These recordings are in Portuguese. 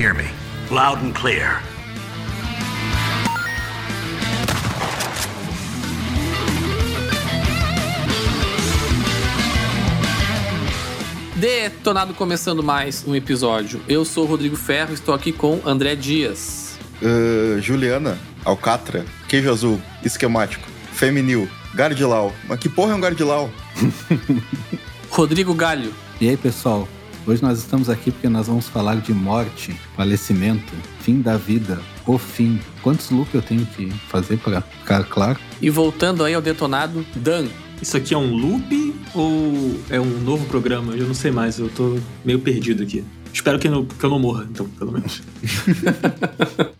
hear me? Loud and clear. Detonado começando mais um episódio. Eu sou o Rodrigo Ferro, estou aqui com André Dias. Uh, Juliana, Alcatra, Queijo Azul, Esquemático, Feminil, Gardilau. Mas que porra é um Gardilau? Rodrigo Galho. E aí, pessoal? Hoje nós estamos aqui porque nós vamos falar de morte, falecimento, fim da vida, o fim. Quantos loops eu tenho que fazer para ficar claro? E voltando aí ao detonado, Dan. Isso aqui é um loop ou é um novo programa? Eu não sei mais, eu tô meio perdido aqui. Espero que, eu, que eu não morra, então, pelo menos.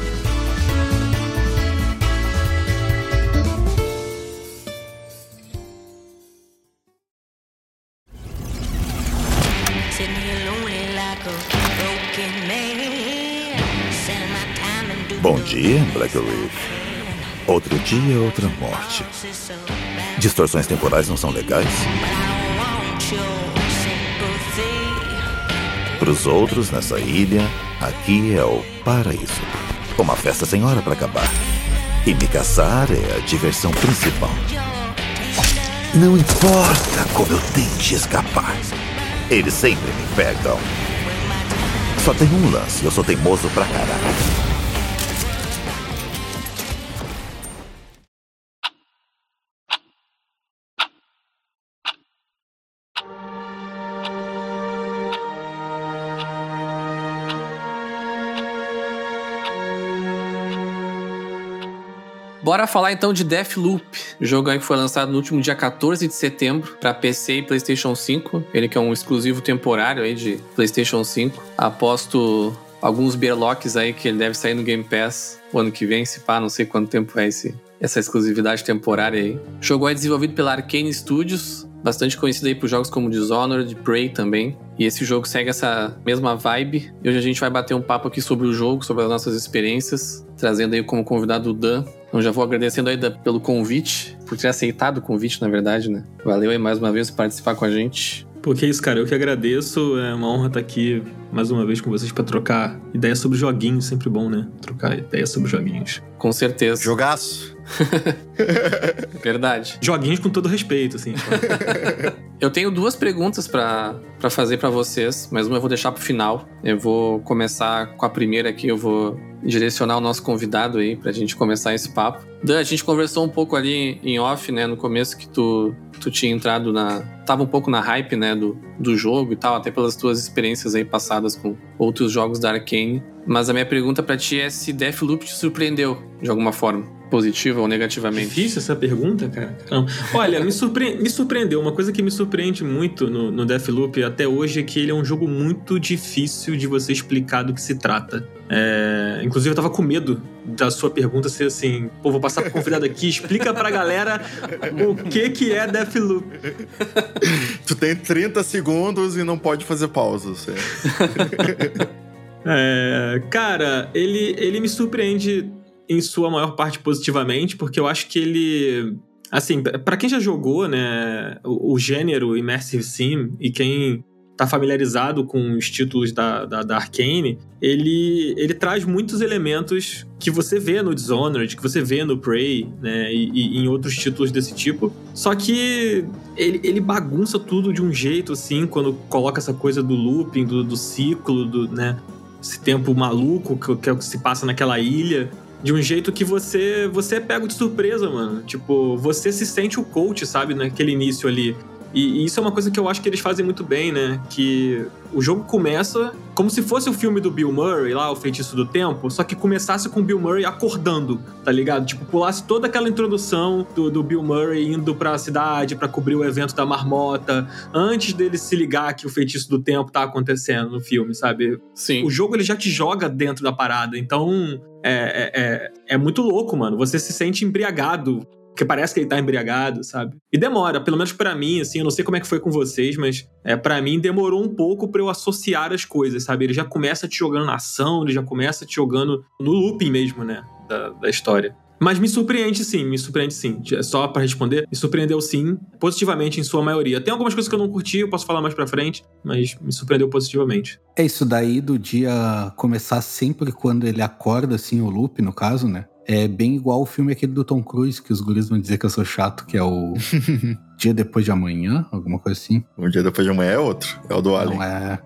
Bom dia, Black Reef. Outro dia, outra morte. Distorções temporais não são legais? Para os outros nessa ilha, aqui é o paraíso. Uma festa sem hora para acabar. E me caçar é a diversão principal. Não importa como eu tente escapar, eles sempre me pegam. Só tem um lance, eu sou teimoso pra caralho. Bora falar então de Deathloop, jogo aí que foi lançado no último dia 14 de setembro para PC e PlayStation 5. Ele que é um exclusivo temporário aí de PlayStation 5. Aposto alguns berlocks aí que ele deve sair no Game Pass o ano que vem, se pá, não sei quanto tempo vai esse, essa exclusividade temporária aí. O jogo é desenvolvido pela Arkane Studios, bastante conhecido aí por jogos como Dishonored, Prey também. E esse jogo segue essa mesma vibe. E hoje a gente vai bater um papo aqui sobre o jogo, sobre as nossas experiências, trazendo aí como convidado o Dan. Então já vou agradecendo aí pelo convite, por ter aceitado o convite, na verdade, né? Valeu aí mais uma vez por participar com a gente. Pô, que isso, cara. Eu que agradeço. É uma honra estar aqui mais uma vez com vocês para trocar ideias sobre joguinhos. Sempre bom, né? Trocar ideias sobre joguinhos. Com certeza. Jogaço. Verdade. Joguinhos com todo respeito, assim. eu tenho duas perguntas para fazer para vocês, mas uma eu vou deixar pro final. Eu vou começar com a primeira aqui, eu vou direcionar o nosso convidado aí pra gente começar esse papo. Dan, a gente conversou um pouco ali em off, né, no começo que tu, tu tinha entrado na... Tava um pouco na hype, né, do, do jogo e tal, até pelas tuas experiências aí passadas com outros jogos da Arkane. Mas a minha pergunta para ti é se Deathloop te surpreendeu de alguma forma positiva ou negativamente? Difícil essa pergunta, cara. Não. Olha, me, surpre... me surpreendeu. Uma coisa que me surpreende muito no, no Deathloop até hoje é que ele é um jogo muito difícil de você explicar do que se trata. É... Inclusive, eu tava com medo da sua pergunta ser assim: pô, vou passar pro convidado aqui, explica pra galera o que que é Deathloop. tu tem 30 segundos e não pode fazer pausas. É, cara, ele, ele me surpreende em sua maior parte positivamente, porque eu acho que ele. Assim, para quem já jogou, né, o, o, gênero Immersive Sim e quem tá familiarizado com os títulos da, da, da Arkane, ele, ele traz muitos elementos que você vê no Dishonored, que você vê no Prey, né, e, e, em outros títulos desse tipo. Só que ele, ele bagunça tudo de um jeito, assim, quando coloca essa coisa do looping, do, do ciclo, do, né, esse tempo maluco que, que, é que se passa naquela ilha de um jeito que você você é pego de surpresa, mano. Tipo, você se sente o coach, sabe, naquele início ali. E, e, isso é uma coisa que eu acho que eles fazem muito bem, né? Que o jogo começa como se fosse o filme do Bill Murray, lá, O Feitiço do Tempo, só que começasse com o Bill Murray acordando, tá ligado? Tipo, pulasse toda aquela introdução do, do Bill Murray indo pra cidade para cobrir o evento da marmota, antes dele se ligar que o Feitiço do Tempo tá acontecendo no filme, sabe? Sim. O jogo ele já te joga dentro da parada, então é, é, é, é muito louco, mano. Você se sente embriagado porque parece que ele tá embriagado, sabe? E demora, pelo menos para mim, assim, eu não sei como é que foi com vocês, mas é para mim demorou um pouco para eu associar as coisas, sabe? Ele já começa te jogando na ação, ele já começa te jogando no looping mesmo, né? Da, da história. Mas me surpreende sim, me surpreende sim. Só para responder, me surpreendeu sim, positivamente em sua maioria. Tem algumas coisas que eu não curti, eu posso falar mais pra frente, mas me surpreendeu positivamente. É isso daí do dia começar sempre quando ele acorda, assim, o loop, no caso, né? É bem igual o filme aquele do Tom Cruise, que os guris vão dizer que eu sou chato, que é o Dia Depois de Amanhã, alguma coisa assim. O Dia Depois de Amanhã é outro, é o do Alien. Não é.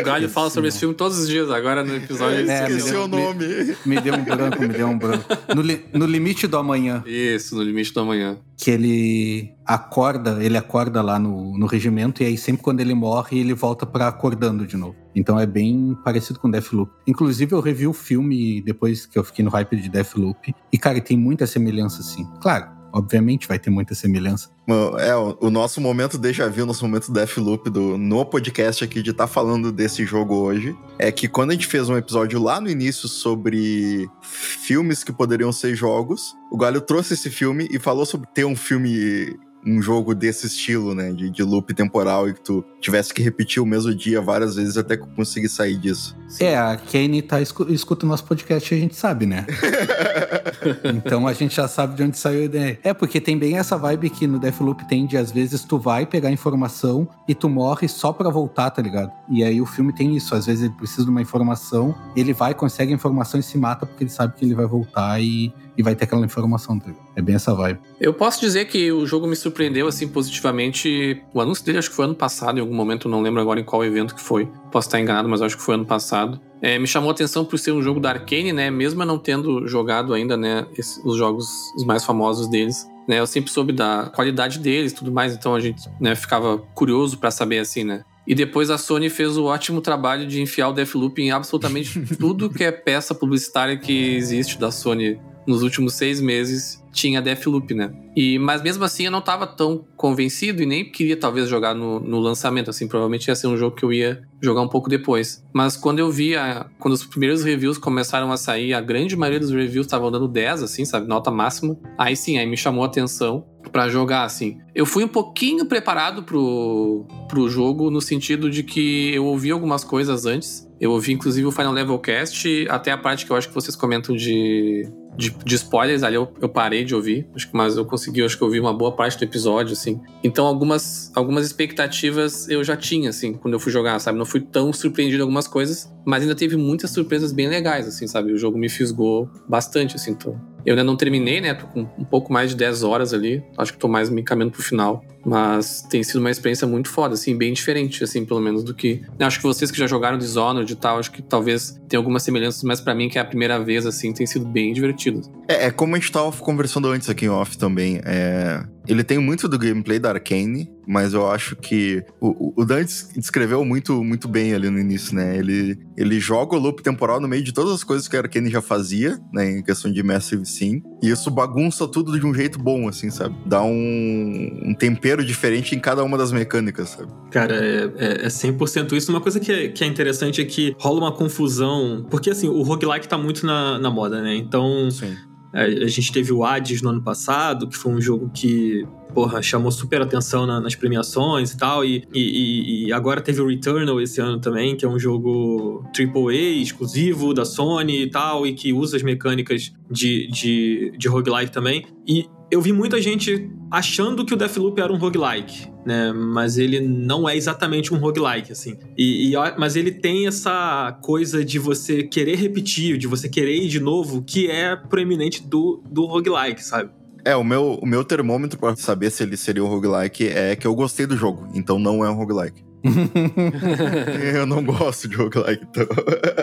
O Galho fala sobre esse filme todos os dias, agora no episódio. ele É, Esqueci me- o nome. Me deu um branco, me deu um branco. No, li- no limite do amanhã, Isso, no limite do amanhã. que ele acorda, ele acorda lá no, no regimento, e aí sempre quando ele morre, ele volta pra acordando de novo. Então é bem parecido com Deathloop. Inclusive, eu revi o filme depois que eu fiquei no hype de Deathloop, e cara, tem muita semelhança, assim. Claro, obviamente vai ter muita semelhança. É, o, nosso momento déjà vu, o nosso momento Deathloop do, no podcast aqui de estar falando desse jogo hoje, é que quando a gente fez um episódio lá no início sobre filmes que poderiam ser jogos, o Galho trouxe esse filme e falou sobre ter um filme, um jogo desse estilo, né, de, de loop temporal e que tu tivesse que repetir o mesmo dia várias vezes até conseguir sair disso. É, a Kane tá, escu- escuta o nosso podcast e a gente sabe, né? então a gente já sabe de onde saiu a ideia. É, porque tem bem essa vibe que no Deathloop tem de às vezes tu vai pegar informação e tu morre só pra voltar, tá ligado? E aí o filme tem isso, às vezes ele precisa de uma informação, ele vai, consegue a informação e se mata porque ele sabe que ele vai voltar e, e vai ter aquela informação. Tá ligado? é bem essa vibe. Eu posso dizer que o jogo me surpreendeu, assim, positivamente. O anúncio dele acho que foi ano passado, em algum momento, eu não lembro agora em qual evento que foi. Posso estar enganado, mas acho que foi ano passado. É, me chamou a atenção por ser um jogo da Arkane, né? Mesmo eu não tendo jogado ainda, né, esse- os jogos os mais famosos deles. Né, eu sempre soube da qualidade deles e tudo mais, então a gente né, ficava curioso pra saber assim, né? E depois a Sony fez o ótimo trabalho de enfiar o Deathloop em absolutamente tudo que é peça publicitária que existe da Sony nos últimos seis meses tinha Deathloop, né? E, mas mesmo assim eu não tava tão convencido e nem queria talvez jogar no, no lançamento, assim, provavelmente ia ser um jogo que eu ia jogar um pouco depois. Mas quando eu vi, a- quando os primeiros reviews começaram a sair, a grande maioria dos reviews estavam dando 10, assim, sabe? Nota máxima. Aí sim, aí me chamou a atenção pra jogar, assim. Eu fui um pouquinho preparado pro, pro jogo, no sentido de que eu ouvi algumas coisas antes. Eu ouvi, inclusive, o Final Level Cast, até a parte que eu acho que vocês comentam de, de, de spoilers, ali eu, eu parei de ouvir. Mas eu consegui, acho que ouvir uma boa parte do episódio, assim. Então, algumas, algumas expectativas eu já tinha, assim, quando eu fui jogar, sabe? Não fui tão surpreendido em algumas coisas, mas ainda teve muitas surpresas bem legais, assim, sabe? O jogo me fisgou bastante, assim. Tô... Eu ainda não terminei, né? Tô com um pouco mais de 10 horas ali. Acho que tô mais me encaminhando pro final. Mas tem sido uma experiência muito foda, assim, bem diferente, assim, pelo menos do que. Eu acho que vocês que já jogaram Dishonored e tal, acho que talvez tenha algumas semelhanças, mas pra mim, que é a primeira vez, assim, tem sido bem divertido. É, é como a gente tava conversando antes aqui em off também. É, ele tem muito do gameplay da Arkane, mas eu acho que o, o Dan des- descreveu muito, muito bem ali no início, né? Ele, ele joga o loop temporal no meio de todas as coisas que a Arkane já fazia, né? Em questão de Massive Sim. E isso bagunça tudo de um jeito bom, assim, sabe? Dá um, um tempero diferente em cada uma das mecânicas, sabe? Cara, é, é, é 100% isso. Uma coisa que é, que é interessante é que rola uma confusão. Porque, assim, o roguelike tá muito na, na moda, né? Então, Sim. A, a gente teve o Hades no ano passado, que foi um jogo que, porra, chamou super atenção na- nas premiações e tal. E, e- e- e agora teve o Returnal esse ano também, que é um jogo AAA, exclusivo da Sony e tal, e que usa as mecânicas de, de, de roguelike também. E eu vi muita gente achando que o Deathloop era um roguelike, né? Mas ele não é exatamente um roguelike, assim. E, e, mas ele tem essa coisa de você querer repetir, de você querer ir de novo, que é proeminente do, do roguelike, sabe? É, o meu, o meu termômetro para saber se ele seria um roguelike é que eu gostei do jogo, então não é um roguelike. eu não gosto de roguelike, então.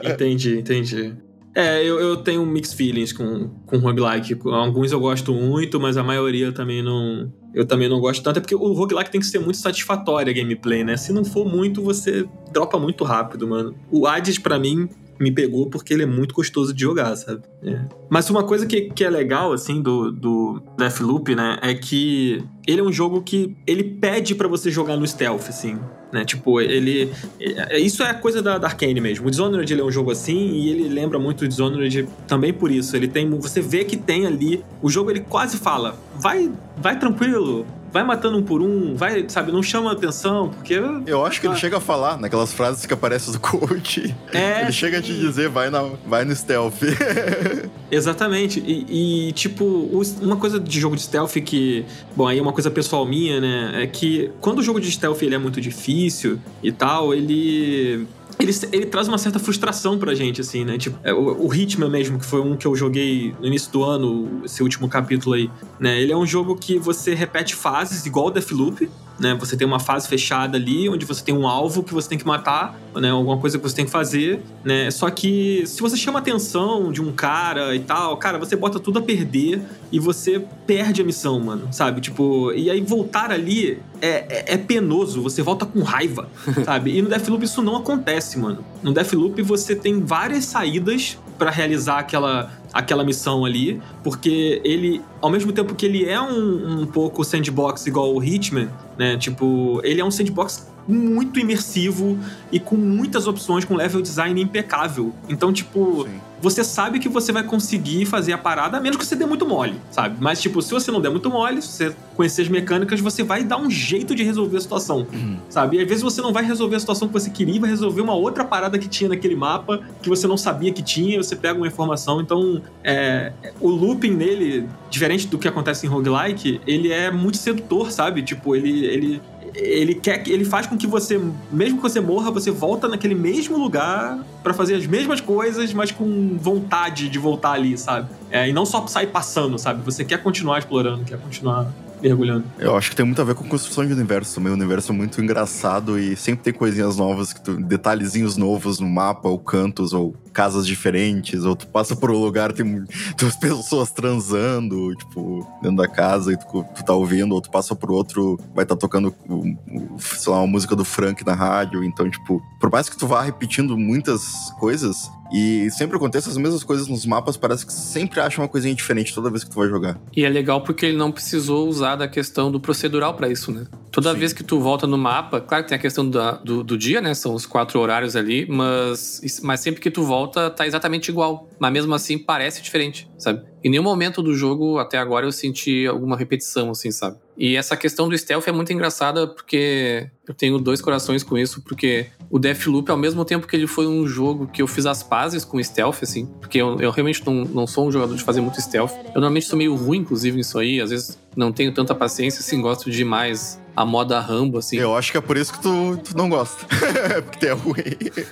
entendi, entendi. É, eu, eu tenho mixed feelings com, com roguelike. Alguns eu gosto muito, mas a maioria também não. Eu também não gosto tanto. É porque o roguelike tem que ser muito satisfatório a gameplay, né? Se não for muito, você dropa muito rápido, mano. O Hades, para mim, me pegou porque ele é muito gostoso de jogar, sabe? É. Mas uma coisa que, que é legal, assim, do, do Deathloop, né, é que ele é um jogo que ele pede para você jogar no stealth, assim, né? Tipo, ele... É, isso é coisa da, da Arkane mesmo. O Dishonored, ele é um jogo assim e ele lembra muito o Dishonored também por isso. Ele tem... Você vê que tem ali... O jogo, ele quase fala, vai, vai tranquilo, vai matando um por um, vai, sabe, não chama atenção, porque. Eu acho que ele chega a falar naquelas frases que aparecem do coach. É. Ele chega a te dizer, vai, na, vai no stealth. Exatamente. E, e, tipo, uma coisa de jogo de stealth que. Bom, aí é uma coisa pessoal minha, né? É que quando o jogo de stealth ele é muito difícil e tal, ele ele, ele traz uma certa frustração pra gente, assim, né? Tipo, é, o, o Hitman mesmo, que foi um que eu joguei no início do ano, esse último capítulo aí, né? Ele é um jogo que você repete fases igual o Deathloop, né? Você tem uma fase fechada ali, onde você tem um alvo que você tem que matar, né? Alguma coisa que você tem que fazer, né? Só que se você chama a atenção de um cara e tal, cara, você bota tudo a perder e você perde a missão, mano, sabe? Tipo, e aí voltar ali é, é, é penoso, você volta com raiva, sabe? E no Deathloop isso não acontece, mano. No Deathloop você tem várias saídas para realizar aquela, aquela missão ali, porque ele, ao mesmo tempo que ele é um, um pouco sandbox igual o Hitman, né? Tipo, ele é um sandbox muito imersivo e com muitas opções, com level design impecável. Então, tipo, Sim. Você sabe que você vai conseguir fazer a parada, a menos que você dê muito mole, sabe? Mas, tipo, se você não der muito mole, se você conhecer as mecânicas, você vai dar um jeito de resolver a situação, uhum. sabe? E às vezes você não vai resolver a situação que você queria, vai resolver uma outra parada que tinha naquele mapa que você não sabia que tinha, você pega uma informação. Então, é, o looping nele, diferente do que acontece em roguelike, ele é muito sedutor, sabe? Tipo, ele, ele ele quer ele faz com que você, mesmo que você morra, você volta naquele mesmo lugar para fazer as mesmas coisas, mas com vontade de voltar ali, sabe? É, e não só sair passando, sabe? Você quer continuar explorando, quer continuar mergulhando. Eu acho que tem muito a ver com construção de universo também. O universo é muito engraçado e sempre tem coisinhas novas, detalhezinhos novos no mapa, ou cantos, ou casas diferentes, ou tu passa por um lugar, tem duas pessoas transando, tipo, dentro da casa e tu, tu tá ouvindo, ou tu passa por outro, vai estar tá tocando, sei lá, uma música do Frank na rádio. Então, tipo, por mais que tu vá repetindo muitas coisas, e sempre acontece as mesmas coisas nos mapas, parece que sempre acha uma coisinha diferente toda vez que tu vai jogar. E é legal porque ele não precisou usar da questão do procedural para isso, né? Toda Sim. vez que tu volta no mapa, claro que tem a questão da, do, do, dia, né? São os quatro horários ali, mas, mas sempre que tu volta, tá exatamente igual. Mas mesmo assim parece diferente, sabe? Em nenhum momento do jogo, até agora, eu senti alguma repetição, assim, sabe? E essa questão do stealth é muito engraçada porque eu tenho dois corações com isso, porque o Deathloop, ao mesmo tempo que ele foi um jogo que eu fiz as pazes com stealth, assim, porque eu, eu realmente não, não sou um jogador de fazer muito stealth. Eu normalmente sou meio ruim, inclusive, nisso aí. Às vezes não tenho tanta paciência, assim, gosto de mais a moda Rambo, assim. Eu acho que é por isso que tu, tu não gosta. Porque é ruim.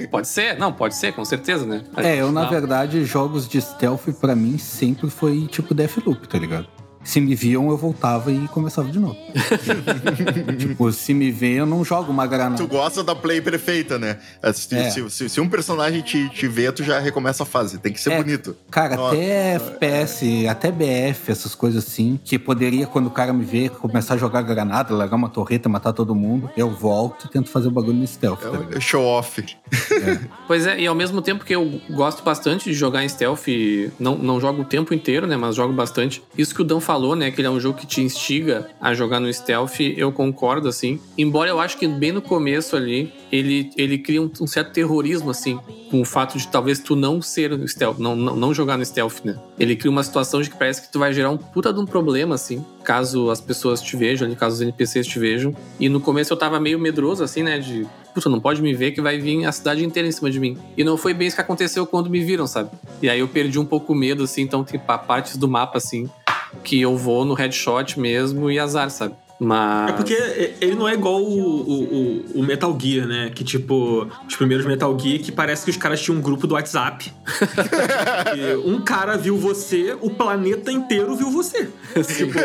Pode ser, não, pode ser, com certeza, né? É, eu, na verdade, jogos de stealth, para mim, sempre foi tipo Deathloop, tá ligado? Se me viam, eu voltava e começava de novo. tipo, se me vê, eu não jogo uma granada. Tu gosta da play perfeita, né? É, se, é. se, se, se um personagem te, te vê, tu já recomeça a fase. Tem que ser é, bonito. Cara, Nossa. até FPS, até BF, essas coisas assim, que poderia, quando o cara me vê, começar a jogar granada, largar uma torreta, matar todo mundo, eu volto e tento fazer o bagulho no stealth. É tá show off. É. pois é, e ao mesmo tempo que eu gosto bastante de jogar em stealth, não, não jogo o tempo inteiro, né? Mas jogo bastante. Isso que o Dan falou falou, né, que ele é um jogo que te instiga a jogar no stealth, eu concordo, assim. Embora eu acho que bem no começo ali, ele, ele cria um, um certo terrorismo, assim, com o fato de talvez tu não ser no stealth, não, não, não jogar no stealth, né? Ele cria uma situação de que parece que tu vai gerar um puta de um problema, assim, caso as pessoas te vejam, ali, caso os NPCs te vejam. E no começo eu tava meio medroso, assim, né, de puta, não pode me ver que vai vir a cidade inteira em cima de mim. E não foi bem isso que aconteceu quando me viram, sabe? E aí eu perdi um pouco o medo, assim, então tem partes do mapa, assim, que eu vou no headshot mesmo e azar, sabe? Mas. É porque ele não é igual o, o, o, Metal Gear, né? Que tipo, os primeiros Metal Gear que parece que os caras tinham um grupo do WhatsApp. um cara viu você, o planeta inteiro viu você. tipo,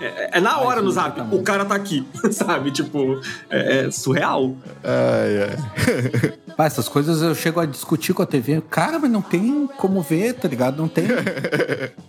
é, é, na hora no zap, o cara tá aqui, sabe? Tipo, é, é surreal. Ai, ai. Pá, essas coisas eu chego a discutir com a TV. Cara, mas não tem como ver, tá ligado? Não tem.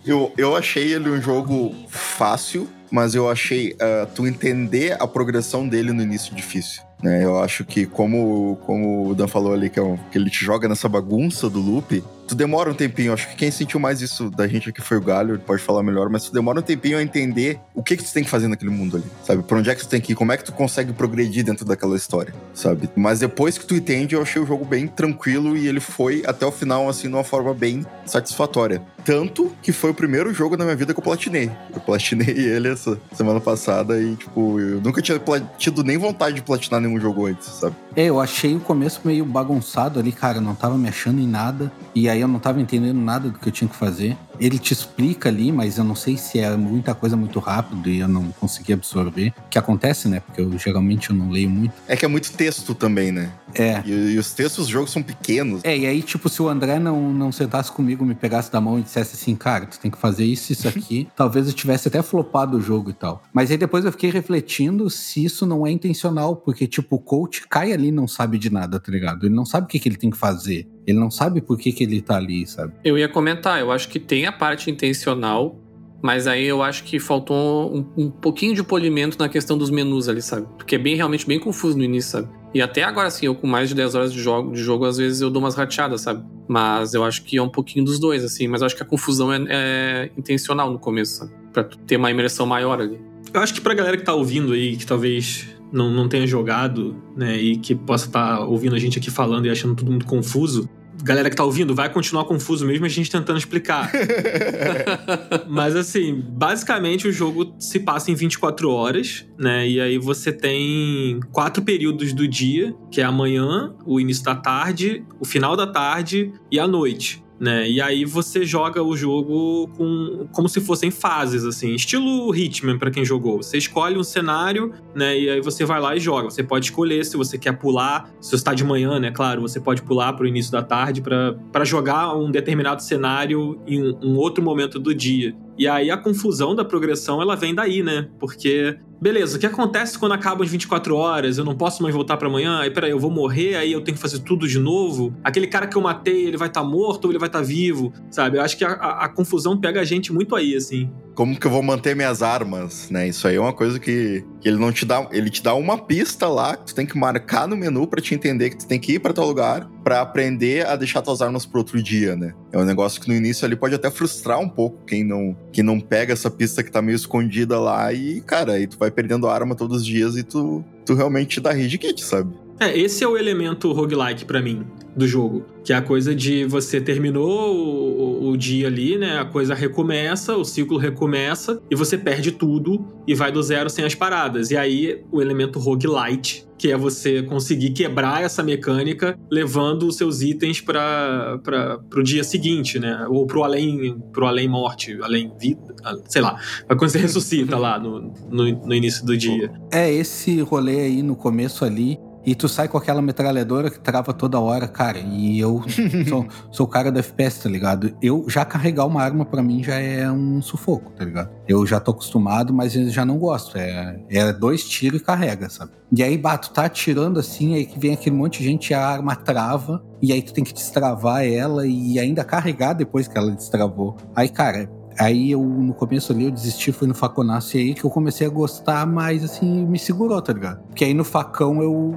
eu, eu achei ele um jogo fácil, mas eu achei uh, tu entender a progressão dele no início difícil. Né? Eu acho que, como, como o Dan falou ali, que, é um, que ele te joga nessa bagunça do loop, tu demora um tempinho. Acho que quem sentiu mais isso da gente aqui foi o Galho, pode falar melhor, mas tu demora um tempinho a entender o que que tu tem que fazer naquele mundo ali, sabe? Pra onde é que tu tem que ir, como é que tu consegue progredir dentro daquela história, sabe? Mas depois que tu entende, eu achei o jogo bem tranquilo e ele foi até o final, assim, de uma forma bem satisfatória. Tanto que foi o primeiro jogo da minha vida que eu platinei. Eu platinei ele essa semana passada e, tipo, eu nunca tinha tido nem vontade de platinar nenhum jogo antes, sabe? É, eu achei o começo meio bagunçado ali, cara. Eu não tava me achando em nada. E aí eu não tava entendendo nada do que eu tinha que fazer. Ele te explica ali, mas eu não sei se é muita coisa muito rápido e eu não consegui absorver. Que acontece, né? Porque eu geralmente eu não leio muito. É que é muito texto também, né? É. E, e os textos dos jogos são pequenos. É, e aí, tipo, se o André não, não sentasse comigo, me pegasse da mão e dissesse assim, cara, tu tem que fazer isso, isso aqui, talvez eu tivesse até flopado o jogo e tal. Mas aí depois eu fiquei refletindo se isso não é intencional, porque, tipo, o coach cai ali e não sabe de nada, tá ligado? Ele não sabe o que, que ele tem que fazer. Ele não sabe por que, que ele tá ali, sabe? Eu ia comentar, eu acho que tem a parte intencional, mas aí eu acho que faltou um, um, pouquinho de polimento na questão dos menus ali, sabe? Porque é bem realmente bem confuso no início, sabe? E até agora, assim, eu com mais de 10 horas de jogo, de jogo às vezes eu dou umas rateadas, sabe? Mas eu acho que é um pouquinho dos dois, assim. Mas eu acho que a confusão é, é intencional no começo, sabe? Pra ter uma imersão maior ali. Eu acho que pra galera que tá ouvindo aí, que talvez não, não tenha jogado, né, e que possa estar tá ouvindo a gente aqui falando e achando tudo muito confuso, galera que tá ouvindo, vai continuar confuso mesmo a gente tentando explicar. Mas assim, basicamente o jogo se passa em 24 horas, né? E aí você tem quatro períodos do dia, que é a manhã, o início da tarde, o final da tarde e a noite né? E aí você joga o jogo com, como se fossem fases, assim, estilo Hitman para quem jogou. Você escolhe um cenário, né? E aí você vai lá e joga. Você pode escolher se você quer pular, se você está de manhã, né? Claro, você pode pular para o início da tarde para jogar um determinado cenário em um, um outro momento do dia. E aí a confusão da progressão ela vem daí, né? Porque Beleza, o que acontece quando acabam as 24 horas? Eu não posso mais voltar para amanhã? Aí, peraí, eu vou morrer, aí eu tenho que fazer tudo de novo? Aquele cara que eu matei, ele vai estar tá morto ou ele vai estar tá vivo? Sabe? Eu acho que a, a, a, confusão pega a gente muito aí, assim. Como que eu vou manter minhas armas, né? Isso aí é uma coisa que, que ele não te dá. Ele te dá uma pista lá que tu tem que marcar no menu para te entender que tu tem que ir para tal lugar para aprender a deixar tuas armas pro outro dia, né? É um negócio que no início ali pode até frustrar um pouco quem não, quem não pega essa pista que tá meio escondida lá e, cara, aí tu vai perdendo arma todos os dias e tu, tu realmente dá rage kit, sabe? É, esse é o elemento roguelike para mim do jogo. Que é a coisa de você terminou o, o, dia ali, né? A coisa recomeça, o ciclo recomeça e você perde tudo e vai do zero sem as paradas. E aí o elemento roguelite, que é você conseguir quebrar essa mecânica levando os seus itens para o dia seguinte, né? Ou pro além, pro além morte, além vida, sei lá. Mas quando você ressuscita lá no, no, no início do dia. É, esse rolê aí no começo ali e tu sai com aquela metralhadora que trava toda hora, cara. E eu sou, sou o cara do FPS, tá ligado? Eu já carregar uma arma para mim já é um sufoco, tá ligado? Eu já tô acostumado, mas eu já não gosto. É, é dois tiros e carrega, sabe? E aí, bato, tá atirando assim, aí que vem aquele monte de gente, a arma trava, e aí tu tem que destravar ela e ainda carregar depois que ela destravou. Aí, cara, Aí eu, no começo ali, eu desisti, fui no faconaço e aí que eu comecei a gostar, mas assim, me segurou, tá ligado? Porque aí no facão eu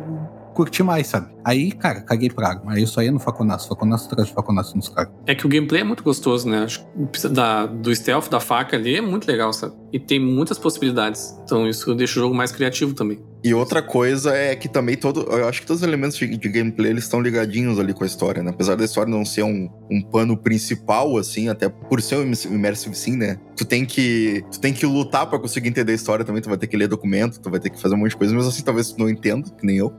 curti mais, sabe? Aí, cara, caguei pra arma. Aí eu só ia no faconaço, faconaço atrás de faconaço nos caras. É que o gameplay é muito gostoso, né? Acho da, do stealth, da faca ali, é muito legal, sabe? E tem muitas possibilidades. Então isso deixa o jogo mais criativo também. E outra coisa é que também todo. Eu acho que todos os elementos de, de gameplay eles estão ligadinhos ali com a história, né? Apesar da história não ser um, um pano principal, assim, até por ser um immersive sim, né? Tu tem que. Tu tem que lutar para conseguir entender a história também. Tu vai ter que ler documento, tu vai ter que fazer um monte de coisa, mesmo assim, talvez tu não entenda, que nem eu.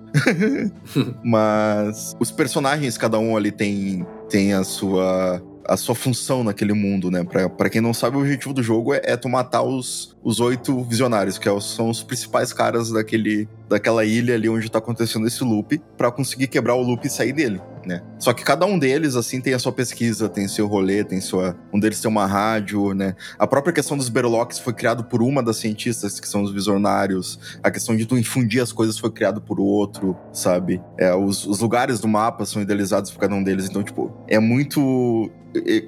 Mas os personagens, cada um ali tem tem a sua a sua função naquele mundo, né? Pra quem não sabe, o objetivo do jogo é, é tu matar os, os oito visionários, que é são os principais caras daquele, daquela ilha ali onde tá acontecendo esse loop, pra conseguir quebrar o loop e sair dele, né? Só que cada um deles, assim, tem a sua pesquisa, tem seu rolê, tem sua... Um deles tem uma rádio, né? A própria questão dos Berlocks foi criado por uma das cientistas, que são os visionários. A questão de tu infundir as coisas foi criado por outro, sabe? É, os, os lugares do mapa são idealizados por cada um deles. Então, tipo, é muito...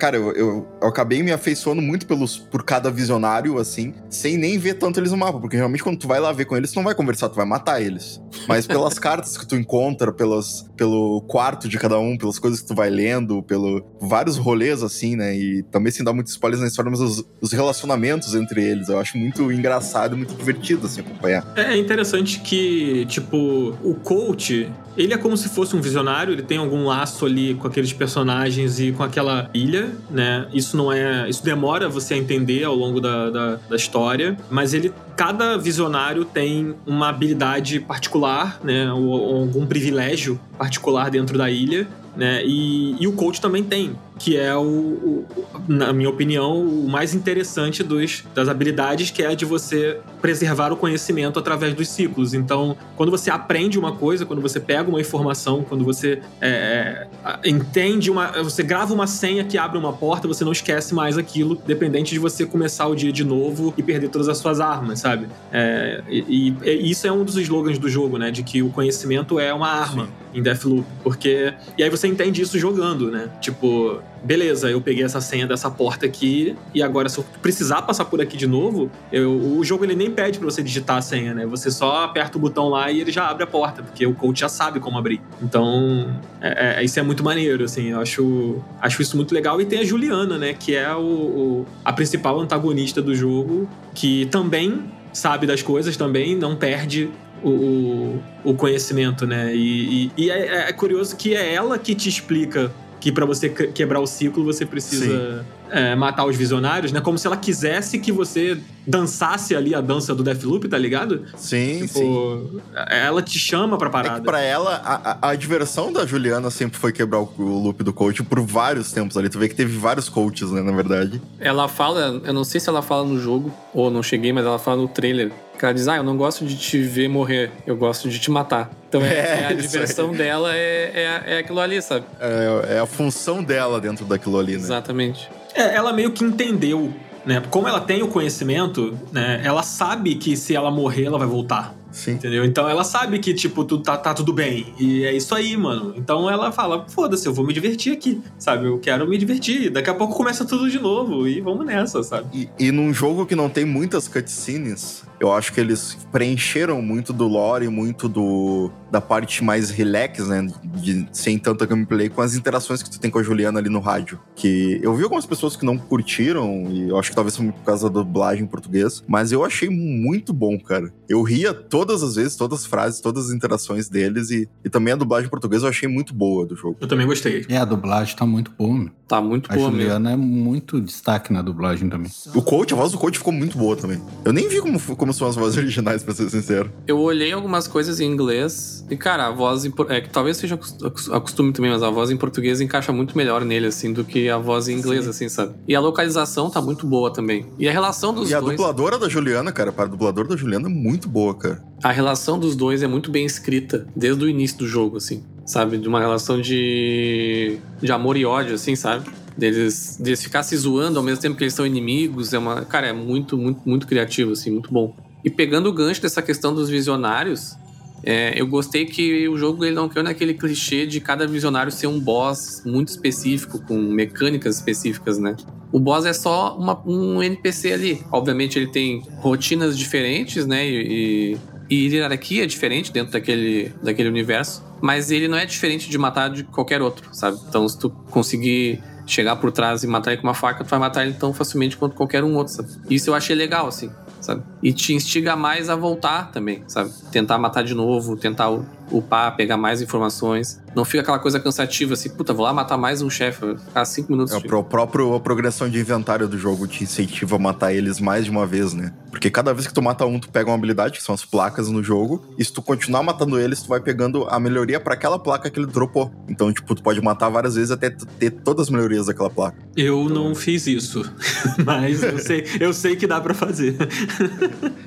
Cara, eu, eu, eu acabei me afeiçoando muito pelos, por cada visionário, assim, sem nem ver tanto eles no mapa. Porque realmente quando tu vai lá ver com eles, tu não vai conversar, tu vai matar eles. Mas pelas cartas que tu encontra, pelas, pelo quarto de cada um, pelas coisas que tu vai lendo, pelo vários rolês, assim, né? E também sem dar muitos spoilers na história, mas os, os relacionamentos entre eles. Eu acho muito engraçado muito divertido, assim, acompanhar. É interessante que, tipo, o coach, ele é como se fosse um visionário, ele tem algum laço ali com aqueles personagens e com aquela ilha, né? Isso não é. Isso demora você a entender ao longo da, da, da história, mas ele. Cada visionário tem uma habilidade particular, né? Ou, ou algum privilégio particular dentro da ilha. le Né? E, e o coach também tem, que é o, o- na minha opinião, o mais interessante dos, das habilidades, que é a de você preservar o conhecimento através dos ciclos. Então, quando você aprende uma coisa, quando você pega uma informação, quando você é, é, entende uma. Você grava uma senha que abre uma porta, você não esquece mais aquilo, dependente de você começar o dia de novo e perder todas as suas armas, sabe? É, e, e- isso é um dos slogans do jogo, né? De que o conhecimento é uma arma em Deathloop. Porque. E aí você entende isso jogando, né? Tipo, beleza, eu peguei essa senha dessa porta aqui, e agora se eu precisar passar por aqui de novo, eu- o jogo ele nem pede pra você digitar a senha, né? Você só aperta o botão lá e ele já abre a porta, porque o coach já sabe como abrir. Então, é- é- isso é muito maneiro, assim, eu acho, acho isso muito legal. E tem a Juliana, né? Que é o, o- a principal antagonista do jogo, que também sabe das coisas, também não perde o, o, conhecimento, né? E, e- e é, é curioso que é ela que te explica que pra você que- quebrar o ciclo você precisa é, matar os visionários, né? Como se ela quisesse que você dançasse ali a dança do Deathloop, tá ligado? Sim, sim. Tipo, ela te chama pra É parada. que pra ela, a, a- a diversão da Juliana sempre foi quebrar o, o loop do coach por vários tempos ali. Tu vê que teve vários coaches, né, na verdade. Ela fala, eu não sei se ela fala no jogo, ou não cheguei, mas ela fala no trailer. Que ela diz, ah, eu não gosto de te ver morrer, eu gosto de te matar. Então é, É, é a diversão dela, é, é, é aquilo ali, sabe? É, é a função dela dentro daquilo ali, né? Exatamente. É, ela meio que entendeu, né? Como ela tem o conhecimento, né? Ela sabe que se ela morrer, ela vai voltar. Sim. Entendeu? Então ela sabe que, tipo, tu, tá, tá tudo bem. E é isso aí, mano. Então ela fala, foda-se, eu vou me divertir aqui, sabe? Eu quero me divertir. Daqui a pouco começa tudo de novo e vamos nessa, sabe? E, e num jogo que não tem muitas cutscenes, eu acho que eles preencheram muito do lore, muito do da parte mais relax, né? De, sem tanta gameplay, com as interações que tu tem com a Juliana ali no rádio. Que eu vi algumas pessoas que não curtiram, e eu acho que talvez foi por causa da dublagem em português, mas eu achei muito bom, cara. Eu ria todas as vezes, todas as frases, todas as interações deles, e, e também a dublagem em português eu achei muito boa do jogo. Eu também gostei. É, a dublagem tá muito boa, meu. Tá muito A boa mesmo. Juliana é muito destaque na dublagem também. O coach, a voz do coach ficou muito boa também. Eu nem vi como, como são as vozes originais, pra ser sincero. Eu olhei algumas coisas em inglês e, cara, a voz em, por- é que talvez seja acos- acos- acostume também, mas a voz em português encaixa muito melhor nele, assim, do que a voz em inglês, assim, sabe? E a localização tá muito boa também. E a relação dos E a dois. dubladora da Juliana, cara, para a dubladora da Juliana é muito boa, cara. A relação dos dois é muito bem escrita desde o início do jogo, assim, sabe? De uma relação de, de amor e ódio, assim, sabe? Deles, deles ficar se zoando ao mesmo tempo que eles são inimigos. É uma. Cara, é muito, muito, muito criativo, assim, muito bom. E pegando o gancho dessa questão dos visionários, é, eu gostei que o jogo ele não caiu naquele clichê de cada visionário ser um boss muito específico, com mecânicas específicas, né? O boss é só uma- um NPC ali. Obviamente ele tem rotinas diferentes, né? E, e hierarquia diferente dentro daquele, daquele universo. Mas ele não é diferente de matar de qualquer outro, sabe? Então se tu conseguir chegar por trás e matar ele com uma faca, tu vai matar ele tão facilmente quanto qualquer um outro, sabe? Isso eu achei legal, assim, sabe? E te instiga mais a voltar também, sabe? Tentar matar de novo, tentar upar, pegar mais informações. Não fica aquela coisa cansativa assim, puta, vou lá matar mais um chefe, ficar cinco minutos. É, de- o próprio a progressão de inventário do jogo te incentiva a matar eles mais de uma vez, né? Porque cada vez que tu mata um, tu pega uma habilidade, que são as placas no jogo, e se tu continuar matando eles, tu vai pegando a melhoria pra aquela placa que ele dropou. Então, tipo, tu pode matar várias vezes até ter todas as melhorias daquela placa. Eu não fiz isso, mas eu sei, eu sei que dá pra fazer.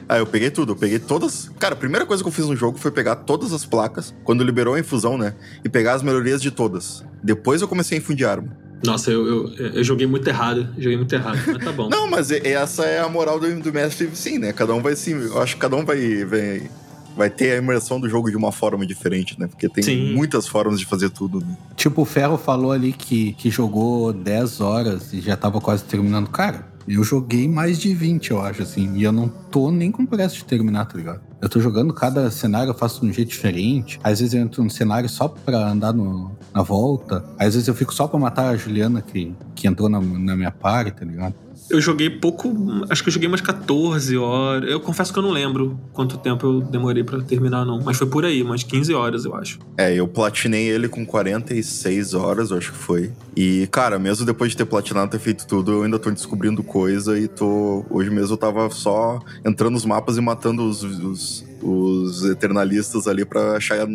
Ah, eu peguei tudo, eu peguei todas. Cara, a primeira coisa que eu fiz no jogo foi pegar todas as placas, quando liberou a infusão, né? E pegar as melhorias de todas. Depois eu comecei a infundir arma. Nossa, eu, eu, eu joguei muito errado, joguei muito errado, mas tá bom. Não, mas essa é a moral do, do mestre, sim, né? Cada um vai sim. Eu acho que cada um vai, vai, vai ter a imersão do jogo de uma forma diferente, né? Porque tem Sim. muitas formas de fazer tudo, né? Tipo, o Ferro falou ali que, que jogou 10 horas e já tava quase terminando. Cara, eu joguei mais de 20, eu acho, assim. E eu não tô nem com pressa de terminar, tá ligado? Eu tô jogando cada cenário, eu faço de um jeito diferente. Às vezes eu entro num cenário só pra andar no, na volta. Às vezes eu fico só pra matar a Juliana que, que entrou na, na minha party, tá ligado? Eu joguei pouco, acho que eu joguei umas 14 horas. Eu confesso que eu não lembro quanto tempo eu demorei pra terminar, não. Mas foi por aí, umas 15 horas, eu acho. É, eu platinei ele com 46 horas, eu acho que foi. E, cara, mesmo depois de ter platinado, ter feito tudo, eu ainda tô descobrindo coisa e tô. Hoje mesmo eu tava só entrando nos mapas e matando os, os, os eternalistas ali pra achar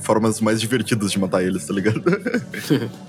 formas mais divertidas de matar eles, tá ligado?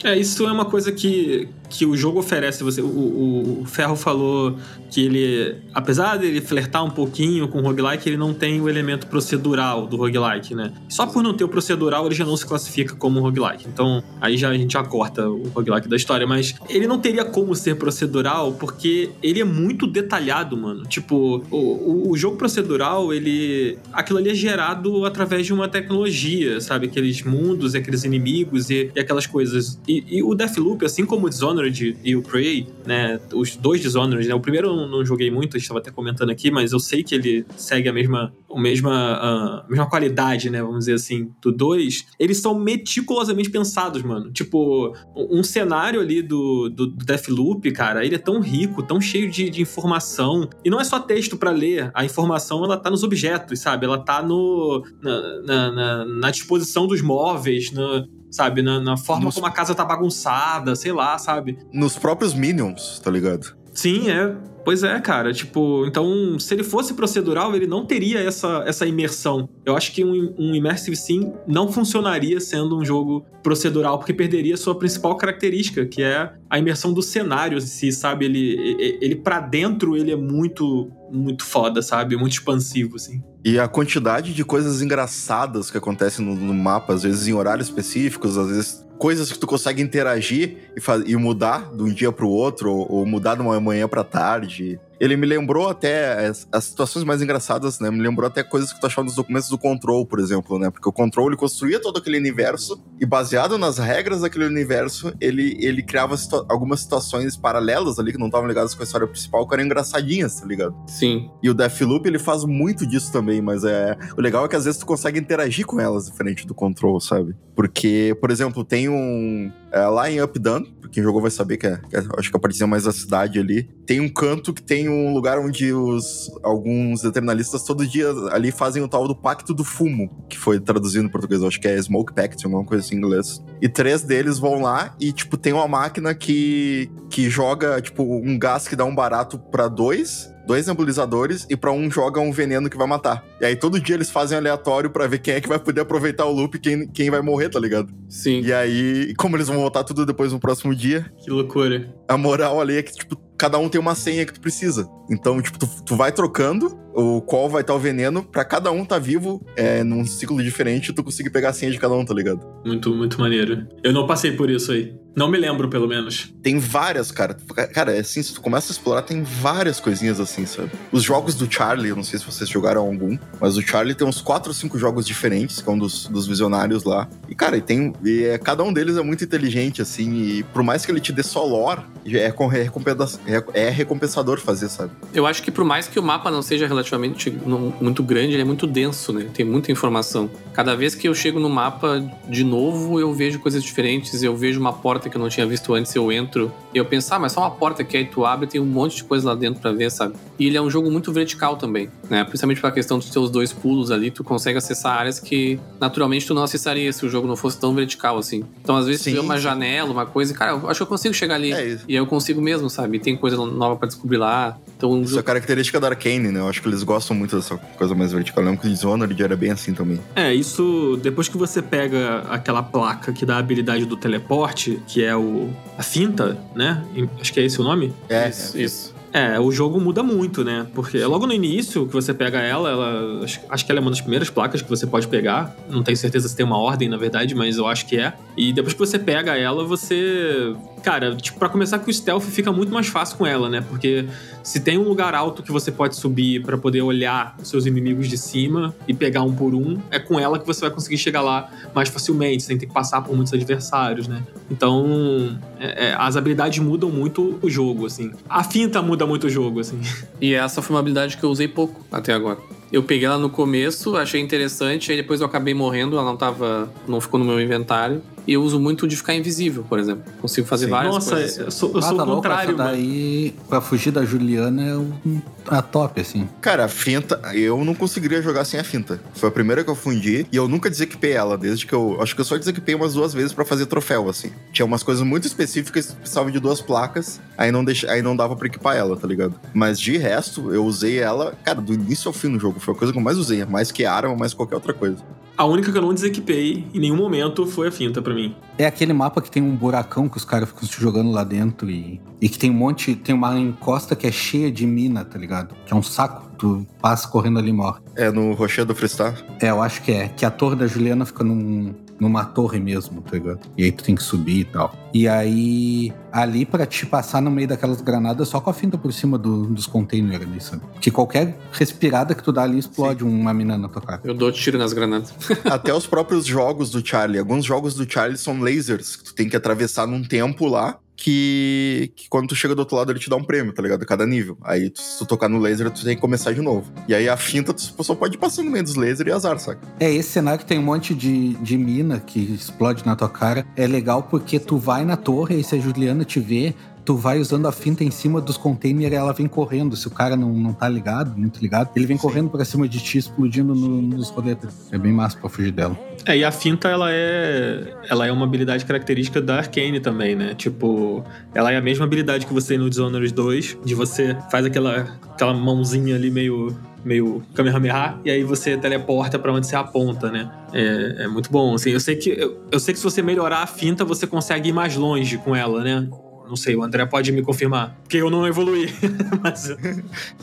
É, isso é uma coisa que, que o jogo oferece. Você, o, o- o Ferro falou que ele, apesar dele flertar um pouquinho com o roguelike, ele não tem o elemento procedural do roguelike, né? Só por não ter o procedural, ele já não se classifica como roguelike. Então, aí já a gente já corta o roguelike da história. Mas ele não teria como ser procedural porque ele é muito detalhado, mano. Tipo, o, o, o jogo procedural, ele. Aquilo ali é gerado através de uma tecnologia, sabe? Aqueles mundos, e aqueles inimigos e, e aquelas coisas. E, e o Deathloop, assim como o Dishonored e o Prey, né? Os dois Dishonored, né? O primeiro eu não, joguei muito, estava até comentando aqui, mas eu sei que ele segue a mesma, a mesma, a mesma qualidade, né? Vamos dizer assim, do 2. Eles são meticulosamente pensados, mano. Tipo, um cenário ali do, do, do Deathloop, cara, ele é tão rico, tão cheio de, de informação. E não é só texto pra ler, a informação ela tá nos objetos, sabe? Ela tá no, na, na, na- na disposição dos móveis, na, sabe? Na, na forma Nos- como a casa tá bagunçada, sei lá, sabe? Nos próprios Minions, tá ligado? Sim, é. Pois é, cara. Tipo, então, se ele fosse procedural, ele não teria essa, essa imersão. Eu acho que um, um Immersive Sim não funcionaria sendo um jogo procedural, porque perderia sua principal característica, que é a imersão do cenário si, sabe? Ele, ele, ele para dentro, ele é muito, muito foda, sabe? Muito expansivo, assim. E a quantidade de coisas engraçadas que acontecem no, no mapa, às vezes em horários específicos, às vezes coisas que tu consegue interagir e, e mudar de um dia pro outro, ou, ou mudar de uma manhã pra tarde. Ele me lembrou até as, as situações mais engraçadas, né? Me lembrou até coisas que tu achava nos documentos do Control, por exemplo, né? Porque o Control ele construía todo aquele universo e baseado nas regras daquele universo, ele, ele criava situa- algumas situações paralelas ali que não estavam ligadas com a história principal, que eram engraçadinhas, tá ligado? Sim. E o Deathloop, ele faz muito disso também, mas é... O legal é que às vezes tu consegue interagir com elas diferente do Control, sabe? Porque, por exemplo, tem um... é, lá em Up Down, quem jogou vai saber que é, que é- acho que aparecia mais a cidade ali. Tem um canto que tem um lugar onde os alguns eternalistas todo dia ali fazem o tal do Pacto do Fumo, que foi traduzido em português, acho que é Smoke Pact, alguma coisa assim em inglês. E três deles vão lá e, tipo, tem uma máquina que, que joga, tipo, um gás que dá um barato pra dois, dois nebulizadores, e pra um joga um veneno que vai matar. E aí todo dia eles fazem aleatório pra ver quem é que vai poder aproveitar o loop e quem, quem vai morrer, tá ligado? Sim. E aí, como eles vão voltar tudo depois no próximo dia, Que loucura. a moral ali é que, tipo, cada um tem uma senha que tu precisa. Então, tipo, tu, tu vai trocando o qual vai estar o veneno pra cada um tá vivo é, num ciclo diferente tu conseguir pegar a senha de cada um, tá ligado? Muito, muito maneiro. Eu não passei por isso aí. Não me lembro, pelo menos. Tem várias, cara. Cara, é assim, se tu começa a explorar, tem várias coisinhas assim, sabe? Os jogos do Charlie, eu não sei se vocês jogaram algum, mas o Charlie tem uns 4 ou 5 jogos diferentes, que é um dos, dos visionários lá. E, cara, e tem. E é, cada um deles é muito inteligente, assim, e por mais que ele te dê só lore, é, com- é, recompensa- é- é recompensador fazer, sabe? Eu acho que por mais que o mapa não seja relativamente não- muito grande, ele é muito denso, né? Tem muita informação. Cada vez que eu chego no mapa de novo, eu vejo coisas diferentes, eu vejo uma porta que eu não tinha visto antes, eu entro e eu penso, ah, mas só uma porta que aí tu abre, tem um monte de coisa lá dentro pra ver, sabe? E ele é um jogo muito vertical também. né? Principalmente pra questão dos teus dois pulos ali, tu consegue acessar áreas que naturalmente tu não acessaria se o jogo não fosse tão vertical assim. Então, às vezes, Sim, tu vê uma janela, uma coisa, e, cara, eu acho que eu consigo chegar ali. É. E eu consigo mesmo, sabe? E tem coisa nova pra descobrir lá. Então, Isso é jogo... característica da Arcane, né? Eu acho que eles gostam muito dessa coisa mais vertical. Eu lembro que Dishonored era bem assim também. É, isso depois que você pega aquela placa que dá a habilidade do teleporte, que é o a finta, né? Acho que é esse o nome. É, isso, é. isso. É, o jogo muda muito, né? Porque logo no início que você pega ela, ela acho, acho que ela é uma das primeiras placas que você pode pegar. Não tenho certeza se tem uma ordem, na verdade, mas eu acho que é. E depois que você pega ela, você. Cara, tipo, pra começar que o stealth fica muito mais fácil com ela, né? Porque se tem um lugar alto que você pode subir pra poder olhar os seus inimigos de cima e pegar um por um, é com ela que você vai conseguir chegar lá mais facilmente, sem ter que passar por muitos adversários, né? Então, é- é, as habilidades mudam muito o jogo, assim. A finta muda muito o jogo, assim. E essa foi uma habilidade que eu usei pouco até agora. Eu peguei ela no começo, achei interessante, aí depois eu acabei morrendo, ela não tava. não ficou no meu inventário. E eu uso muito de ficar invisível, por exemplo. Consigo fazer Sim. várias Nossa, coisas. assim. eu sou, eu Ah, sou tá o louco, contrário, mano. daí, pra fugir da Juliana, é um, a top, assim. Cara, a finta, eu não conseguiria jogar sem a finta. Foi a primeira que eu fundi e eu nunca desequipei ela, desde que eu. Acho que eu só desequipei umas duas vezes pra fazer troféu, assim. Tinha umas coisas muito específicas que precisavam de duas placas, aí não, deixa, aí não dava pra equipar ela, tá ligado? Mas de resto, eu usei ela, cara, do início ao fim no jogo. Foi a coisa que eu mais usei, mais que arma, mais qualquer outra coisa. A única que eu não desequipei em nenhum momento foi a finta pra mim. É aquele mapa que tem um buracão que os caras ficam se jogando lá dentro e, e que tem um monte. Tem uma encosta que é cheia de mina, tá ligado? Que é um saco, tu passa correndo ali e morre. É no Rocher do Freestar. É, eu acho que é. Que a torre da Juliana fica num, numa torre mesmo, tá ligado? E aí tu tem que subir e tal. E aí, ali pra te passar no meio daquelas granadas, só com a finta por cima do- dos containers ali, sabe? Que qualquer respirada que tu dá ali explode uma mina na tua cara. Eu dou tiro nas granadas. Até os próprios jogos do Charlie. Alguns jogos do Charlie são lasers, que tu tem que atravessar num tempo lá. Que, que quando tu chega do outro lado ele te dá um prêmio, tá ligado? Cada nível. Aí tu- se tu tocar no laser, tu tem que começar de novo. E aí a finta tu só pode ir passando no meio dos lasers e azar, saca? É, esse cenário que tem um monte de, de mina que explode na tua cara. É legal porque tu vai na torre e se a Juliana te vê, tu vai usando a finta em cima dos containers e ela vem correndo. Se o cara não, não tá ligado, muito ligado, ele vem correndo pra cima de ti, explodindo no- nos roletas. É bem massa pra fugir dela. É, e a finta, ela é. Ela é uma habilidade característica da Arcane também, né? Tipo, ela é a mesma habilidade que você tem no Dishonored 2, de você faz aquela, aquela mãozinha ali meio. Meio Kamehameha, e aí você teleporta pra onde você aponta, né? É, é muito bom. Assim, eu sei que eu, eu sei que se você melhorar a finta, você consegue ir mais longe com ela, né? Não sei, o André pode me confirmar. Porque eu não evoluí. Mas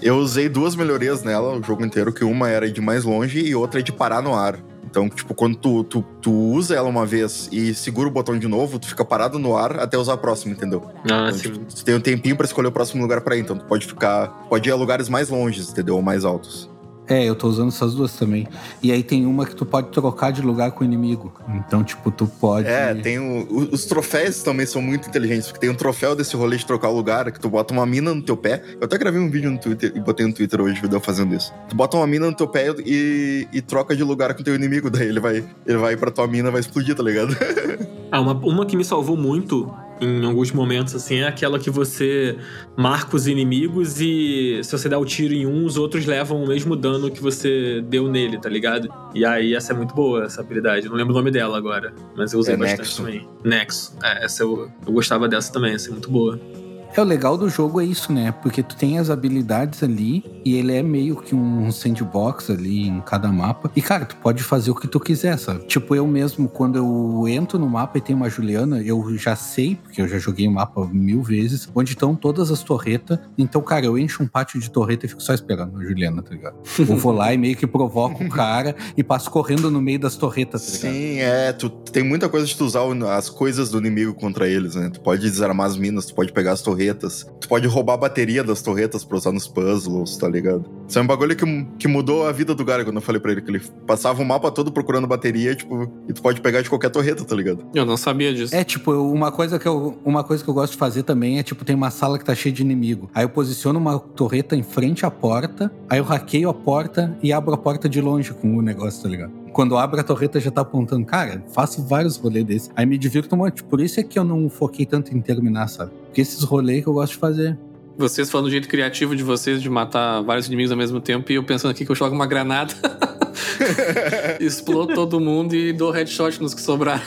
Eu usei duas melhorias nela o jogo inteiro, que uma era de mais longe e outra é de parar no ar. Então, tipo, quando tu, tu, tu usa ela uma vez e segura o botão de novo, tu fica parado no ar até usar a próxima, entendeu? Ah, Então, sim. tipo, tu tem um tempinho pra escolher o próximo lugar pra ir, então tu pode ficar. Pode ir a lugares mais longes, entendeu? Ou mais altos. É, eu tô usando essas duas também. E aí tem uma que tu pode trocar de lugar com o inimigo. Então, tipo, tu pode. É, tem o- os troféus também são muito inteligentes, porque tem um troféu desse rolê de trocar o lugar, que tu bota uma mina no teu pé. Eu até gravei um vídeo no Twitter e botei no Twitter hoje, eu fazendo isso. Tu bota uma mina no teu pé e, e troca de lugar com o teu inimigo, daí ele vai, ele vai pra tua mina vai explodir, tá ligado? Ah, uma, uma que me salvou muito em alguns momentos, assim, é aquela que você marca os inimigos e se você der o tiro em um, os outros levam o mesmo dano que você deu nele, tá ligado? E aí essa é muito boa, essa habilidade. Eu não lembro o nome dela agora, mas eu usei É bastante Nexo. também. Nexo. É, essa eu, eu gostava dessa também, essa é muito boa. É o legal do jogo é isso, né? Porque tu tem as habilidades ali e ele é meio que um sandbox ali em cada mapa. E, cara, tu pode fazer o que tu quiser, sabe? Tipo, eu mesmo, quando eu entro no mapa e tem uma Juliana, eu já sei, porque eu já joguei o mapa mil vezes, onde estão todas as torretas. Então, cara, eu encho um pátio de torreta e fico só esperando a Juliana, tá ligado? Eu vou lá e meio que provoco o cara e passo correndo no meio das torretas, tá ligado? Sim, é. Tu tem muita coisa de tu usar as coisas do inimigo contra eles, né? Tu pode desarmar as minas, tu pode pegar as torretas, tu pode roubar a bateria das torretas pra usar nos puzzles, tá ligado? Isso é um bagulho que, que mudou a vida do cara quando eu falei pra ele que ele passava o mapa todo procurando bateria, tipo, e tu pode pegar de qualquer torreta, tá ligado? Eu não sabia disso. É, tipo, uma coisa, que eu, uma coisa que eu gosto de fazer também é, tipo, tem uma sala que tá cheia de inimigo. Aí eu posiciono uma torreta em frente à porta, aí eu hackeio a porta e abro a porta de longe com o negócio, tá ligado? Quando eu abro a torreta já tá apontando. Cara, faço vários rolês desses. Aí me divirto um monte. Por isso é que eu não foquei tanto em terminar, sabe? Porque esses rolês que eu gosto de fazer. vocês falando do jeito criativo de vocês de matar vários inimigos ao mesmo tempo e eu pensando aqui que eu jogo uma granada, explodo todo mundo e dou headshot nos que sobraram.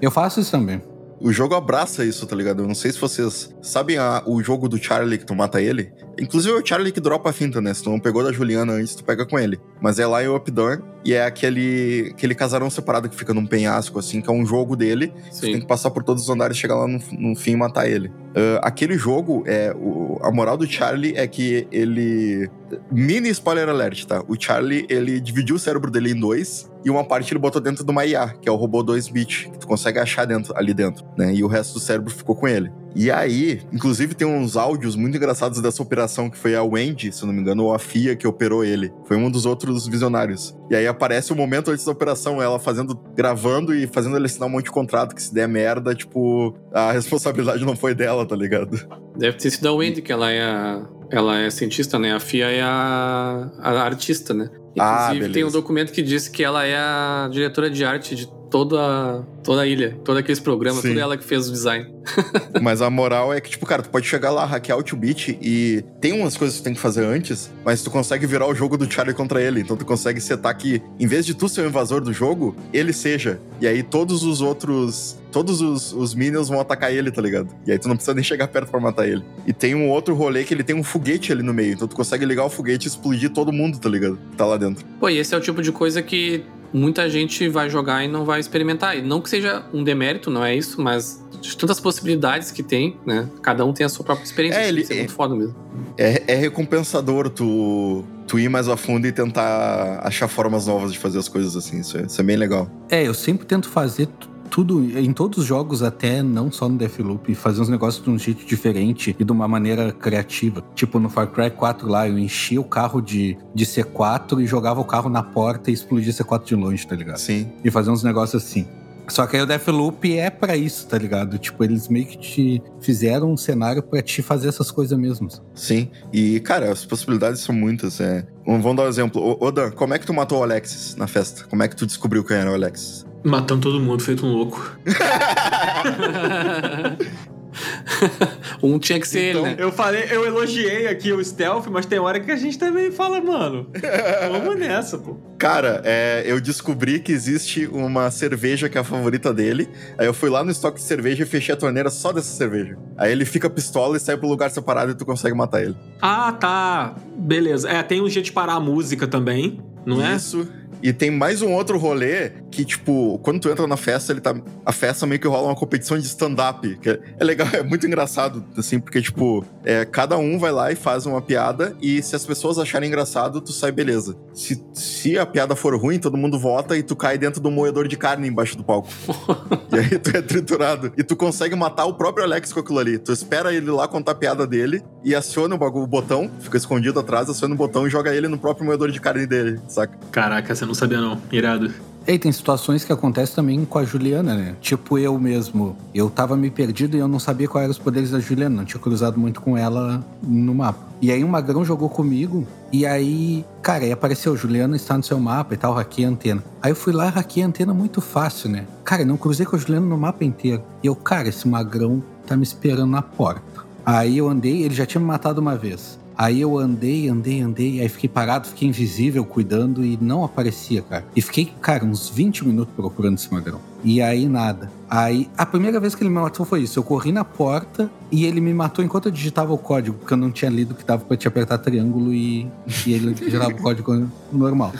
Eu faço isso também. O jogo abraça isso, tá ligado? Eu não sei se vocês sabem a- o jogo do Charlie que tu mata ele. Inclusive é o Charlie que dropa a finta, né? Se tu não pegou da Juliana antes, tu pega com ele. Mas é lá em Updown e é aquele, aquele casarão separado que fica num penhasco, assim, que é um jogo dele. Tu tem Sim. que passar por todos os andares, chegar lá no, no fim e matar ele. Ah, aquele jogo, é o- a moral do Charlie é que ele... Mini spoiler alert, tá? O Charlie, ele dividiu o cérebro dele em dois e uma parte ele botou dentro de uma IA, que é o robô 2-bit, que tu consegue achar dentro, ali dentro, né? E o resto do cérebro ficou com ele. E aí, inclusive tem uns áudios muito engraçados dessa operação que foi a Wendy, se não me engano, ou a FIA que operou ele. Foi um dos outros visionários. E aí aparece o momento antes da operação, ela fazendo, gravando e fazendo ele assinar um monte de contrato que se der merda, tipo, a responsabilidade não foi dela, tá ligado? Deve ter sido a Wendy, que ela é a, ela é cientista, né? A Fia é a, a artista, né? Ah, Inclusive, tem um beleza. documento que diz que ela é a diretora de arte de toda, toda a ilha, todos aqueles programas, Sim. tudo ela que fez o design. Mas a moral é que, tipo, cara, tu pode chegar lá, hackear o 2-bit e tem umas coisas que tu tem que fazer antes, mas tu consegue virar o jogo do Charlie contra ele. Então tu consegue setar que, em vez de tu ser o invasor do jogo, ele seja. E aí todos os outros. Todos os, os minions vão atacar ele, tá ligado? E aí tu não precisa nem chegar perto pra matar ele. E tem um outro rolê que ele tem um foguete ali no meio. Então tu consegue ligar o foguete e explodir todo mundo, tá ligado? Que tá lá dentro. Pô, e esse é o tipo de coisa que muita gente vai jogar e não vai experimentar. E não que seja um demérito, não é isso, mas de tantas possibilidades que tem, né? Cada um tem a sua própria experiência. É, ele- Isso é muito foda mesmo. É, é recompensador tu, tu ir mais a fundo e tentar achar formas novas de fazer as coisas assim. Isso é, isso é bem legal. É, eu sempre tento fazer tudo, em todos os jogos, até não só no Deathloop, fazer uns negócios de um jeito diferente e de uma maneira criativa. Tipo, no Far Cry 4 lá, eu enchia o carro de, de C4 e jogava o carro na porta e explodia C4 de longe, tá ligado? Sim. E fazer uns negócios assim. Só que aí o Deathloop é pra isso, tá ligado? Tipo, eles meio que te fizeram um cenário pra te fazer essas coisas mesmo. Sim. E, cara, as possibilidades são muitas. É. Vamos dar um exemplo. Ô, Dan, como é que tu matou o Alexis na festa? Como é que tu descobriu quem era o Alexis? Matando todo mundo, feito um louco. um tinha que ser Então, ele, né? Eu falei, eu elogiei aqui o stealth, mas tem hora que a gente também fala, mano. Vamos nessa, pô. Cara, é, eu descobri que existe uma cerveja que é a favorita dele. Aí eu fui lá no estoque de cerveja e fechei a torneira só dessa cerveja. Aí ele fica pistola e sai pro lugar separado e tu consegue matar ele. Ah, tá. Beleza. É, tem um jeito de parar a música também, não é? Isso. E tem mais um outro rolê que, tipo, quando tu entra na festa, ele tá. A festa meio que rola uma competição de stand-up. Que é, é legal, é muito engraçado, assim, porque, tipo, é, cada um vai lá e faz uma piada, e se as pessoas acharem engraçado, tu sai beleza. Se, se a piada for ruim, todo mundo vota e tu cai dentro do moedor de carne embaixo do palco. e aí tu é triturado. E tu consegue matar o próprio Alex com aquilo ali. Tu espera ele lá contar a piada dele e aciona o, bagulho, o botão, fica escondido atrás, aciona o botão e joga ele no próprio moedor de carne dele, saca? Caraca, você não sabia não. Irado. E tem situações que acontecem também com a Juliana, né? Tipo eu mesmo. Eu tava meio perdido e eu não sabia quais eram os poderes da Juliana. Não tinha cruzado muito com ela no mapa. E aí um magrão jogou comigo. E aí, cara, aí apareceu, Juliana está no seu mapa e tal, hackei a antena. Aí eu fui lá, hackei a antena muito fácil, né? Cara, eu não cruzei com a Juliana no mapa inteiro. E eu, cara, esse magrão tá me esperando na porta. Aí eu andei, ele já tinha me matado uma vez. Aí eu andei, andei, andei, aí fiquei parado, fiquei invisível cuidando e não aparecia, cara. E fiquei, cara, uns 20 minutos procurando esse magrão. E aí nada. Aí a primeira vez que ele me matou foi isso. Eu corri na porta e ele me matou enquanto eu digitava o código, porque eu não tinha lido que dava pra te apertar triângulo e, e ele digitava o código normal.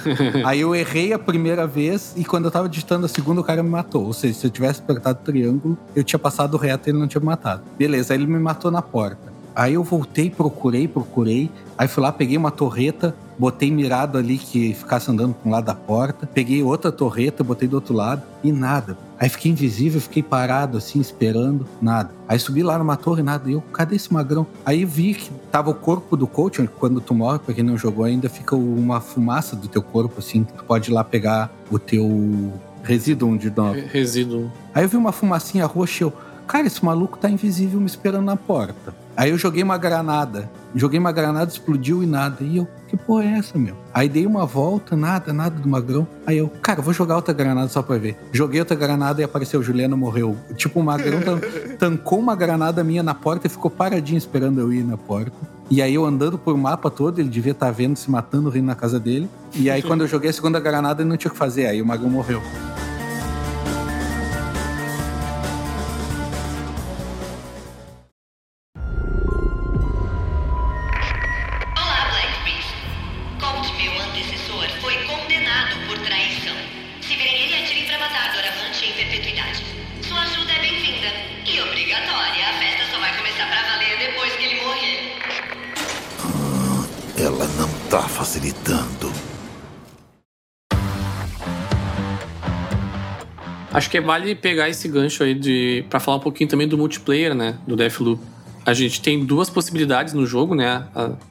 Aí eu errei a primeira vez e quando eu tava digitando a segunda, o cara me matou. Ou seja, se eu tivesse apertado triângulo, eu tinha passado reto e ele não tinha me matado. Beleza, aí ele me matou na porta. Aí eu voltei, procurei, procurei. Aí fui lá, peguei uma torreta, botei mirado ali que ficasse andando para um lado da porta. Peguei outra torreta, botei do outro lado e nada. Aí fiquei invisível, fiquei parado assim, esperando, nada. Aí subi lá numa torre, nada. E eu, cadê esse magrão? Aí vi que tava o corpo do coach, quando tu morre, pra quem não jogou ainda, fica uma fumaça do teu corpo, assim. Tu pode ir lá pegar o teu resíduo de nova. Resíduo. Aí eu vi uma fumacinha roxa e eu, cara, esse maluco tá invisível me esperando na porta. Aí eu joguei uma granada Joguei uma granada, explodiu e nada. E eu, que porra é essa, meu? Aí dei uma volta, nada, nada do magrão. Aí eu, cara, vou jogar outra granada só pra ver. Joguei outra granada e apareceu, Juliano morreu. Tipo, o magrão tan tancou uma granada minha na porta e ficou paradinho esperando eu ir na porta. E aí eu andando por mapa todo, ele devia estar tá vendo, se matando, rindo na casa dele. E aí quando eu joguei a segunda granada, ele não tinha o que fazer. Aí o magrão morreu. Acho que vale pegar esse gancho aí de para falar um pouquinho também do multiplayer, né, do Deathloop. A gente tem duas possibilidades no jogo, né?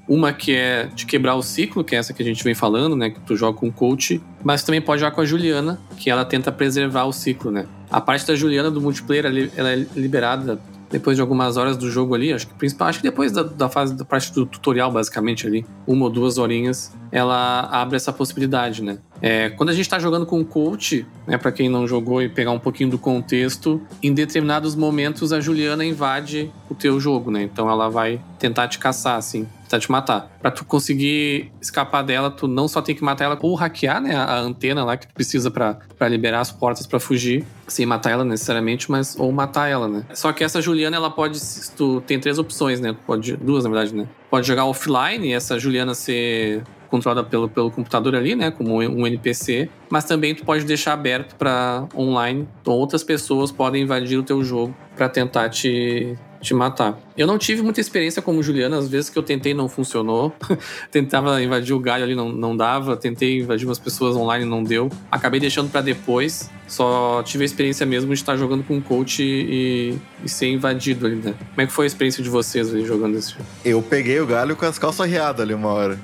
Uma que é de quebrar o ciclo, que é essa que a gente vem falando, né? Que tu joga com o coach, mas também pode jogar com a Juliana, que ela tenta preservar o ciclo, né? A parte da Juliana do multiplayer, ela é liberada depois de algumas horas do jogo ali, acho que principal, acho que depois da, da, fase da parte do tutorial, basicamente ali, uma ou duas horinhas, ela abre essa possibilidade, né? É, quando a gente está jogando com o coach, né, para quem não jogou e pegar um pouquinho do contexto, em determinados momentos a Juliana invade o teu jogo, né? Então ela vai tentar te caçar, assim, tentar te matar. Para tu conseguir escapar dela, tu não só tem que matar ela ou hackear, né, a antena lá que tu precisa para liberar as portas para fugir, sem matar ela necessariamente, mas ou matar ela, né? Só que essa Juliana, ela pode, tu tem três opções, né? Pode duas na verdade, né? Pode jogar offline, essa Juliana ser controlada pelo, pelo computador ali, né, como um NPC, mas também tu pode deixar aberto para online, então outras pessoas podem invadir o teu jogo para tentar te te matar. Eu não tive muita experiência como Juliana, às vezes que eu tentei não funcionou. Tentava invadir o galho ali, não, não dava. Tentei invadir umas pessoas online, não deu. Acabei deixando para depois. Só tive a experiência mesmo de estar jogando com um coach e, e, ser invadido ali, né? Como é que foi a experiência de vocês ali jogando esse jogo? Eu peguei o galho com as calças riadas ali uma hora.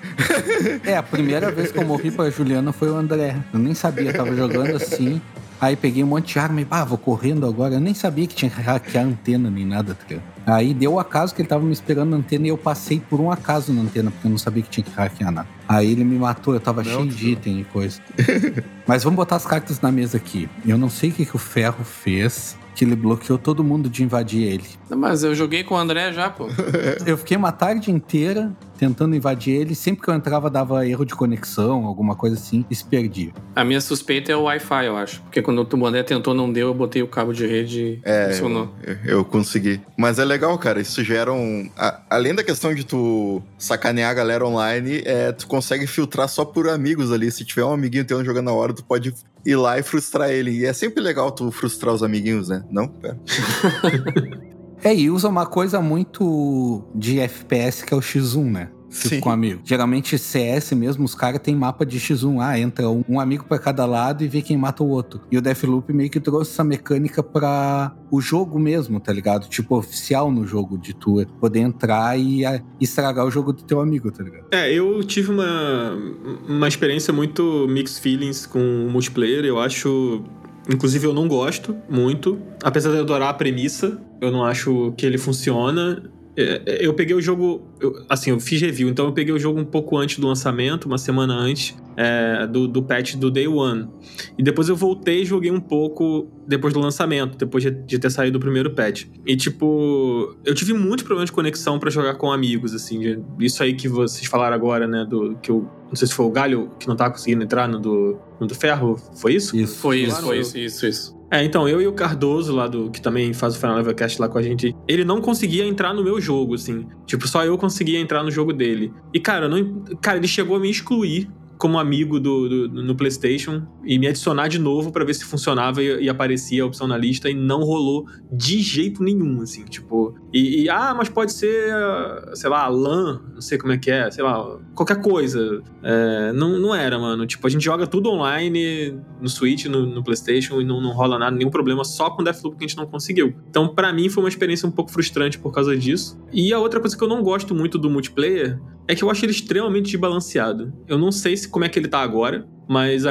é, a primeira vez que eu morri pra Juliana foi o André. Eu nem sabia, tava jogando assim. Aí peguei um monte de arma e, ah, vou correndo agora. Eu nem sabia que tinha que hackear a antena nem nada, tá Aí deu o acaso que ele tava me esperando na antena e eu passei por um acaso na antena, porque eu não sabia que tinha que hackear nada. Aí ele me matou, eu tava não, cheio de item e coisa. Mas vamos botar as cartas na mesa aqui. Eu não sei o que, que o Ferro fez que ele bloqueou todo mundo de invadir ele. Mas eu joguei com o André já, pô. eu fiquei uma tarde inteira tentando invadir ele. Sempre que eu entrava, dava erro de conexão, alguma coisa assim, e se perdia. A minha suspeita é o Wi-Fi, eu acho. Porque quando o André tentou, não deu, eu botei o cabo de rede e é, funcionou. Eu, eu, consegui. Mas é legal, cara. Isso gera um. A, além da questão de tu sacanear a galera online, é, tu consegue filtrar só por amigos ali. Se tiver um amiguinho teu jogando na hora, tu pode ir lá e frustrar ele. E é sempre legal tu frustrar os amiguinhos, né? Não? Pera. é, e usa uma coisa muito de FPS que é o X1, né? Tipo, Sim. com amigo. Geralmente CS mesmo, os caras têm mapa de X1. Ah, entra um, um amigo para cada lado e vê quem mata o outro. E o Deathloop meio que trouxe essa mecânica para o jogo mesmo, tá ligado? Tipo, oficial no jogo de tu poder entrar e a, estragar o jogo do teu amigo, tá ligado? É, eu tive uma, uma experiência muito mixed feelings com o multiplayer. Eu acho Inclusive, eu não gosto muito. Apesar de eu adorar a premissa, eu não acho que ele funciona. É, é, eu peguei o jogo, eu, assim, eu fiz review, então eu peguei o jogo um pouco antes do lançamento, uma semana antes é, do, do patch do Day One. E depois eu voltei e joguei um pouco depois do lançamento, depois de, de ter saído o primeiro patch. E, tipo, eu tive muitos problemas de conexão para jogar com amigos, assim. De, isso aí que vocês falaram agora, né, do que eu não sei se foi o Galho que não tava conseguindo entrar no do, no do Ferro, foi isso? Isso, foi isso, foi isso, isso, isso. É, então, eu e o Cardoso lá do. que também faz o Final Level Cast lá com a gente. Ele não conseguia entrar no meu jogo, assim. Tipo, só eu conseguia entrar no jogo dele. E, cara, não, cara, ele chegou a me excluir como amigo do, do, no PlayStation e me adicionar de novo para ver se funcionava e, e, aparecia a opção na lista e não rolou de jeito nenhum, assim, tipo. E, e, ah, mas pode ser, sei lá, LAN, não sei como é que é, sei lá, qualquer coisa. É, não, não era, mano. Tipo, a gente joga tudo online no Switch, no, no PlayStation e não, não rola nada, nenhum problema, só com Deathloop que a gente não conseguiu. Então, para mim, foi uma experiência um pouco frustrante por causa disso. E a outra coisa que eu não gosto muito do multiplayer é que eu acho ele extremamente desbalanceado. Eu não sei se como é que ele tá agora, mas,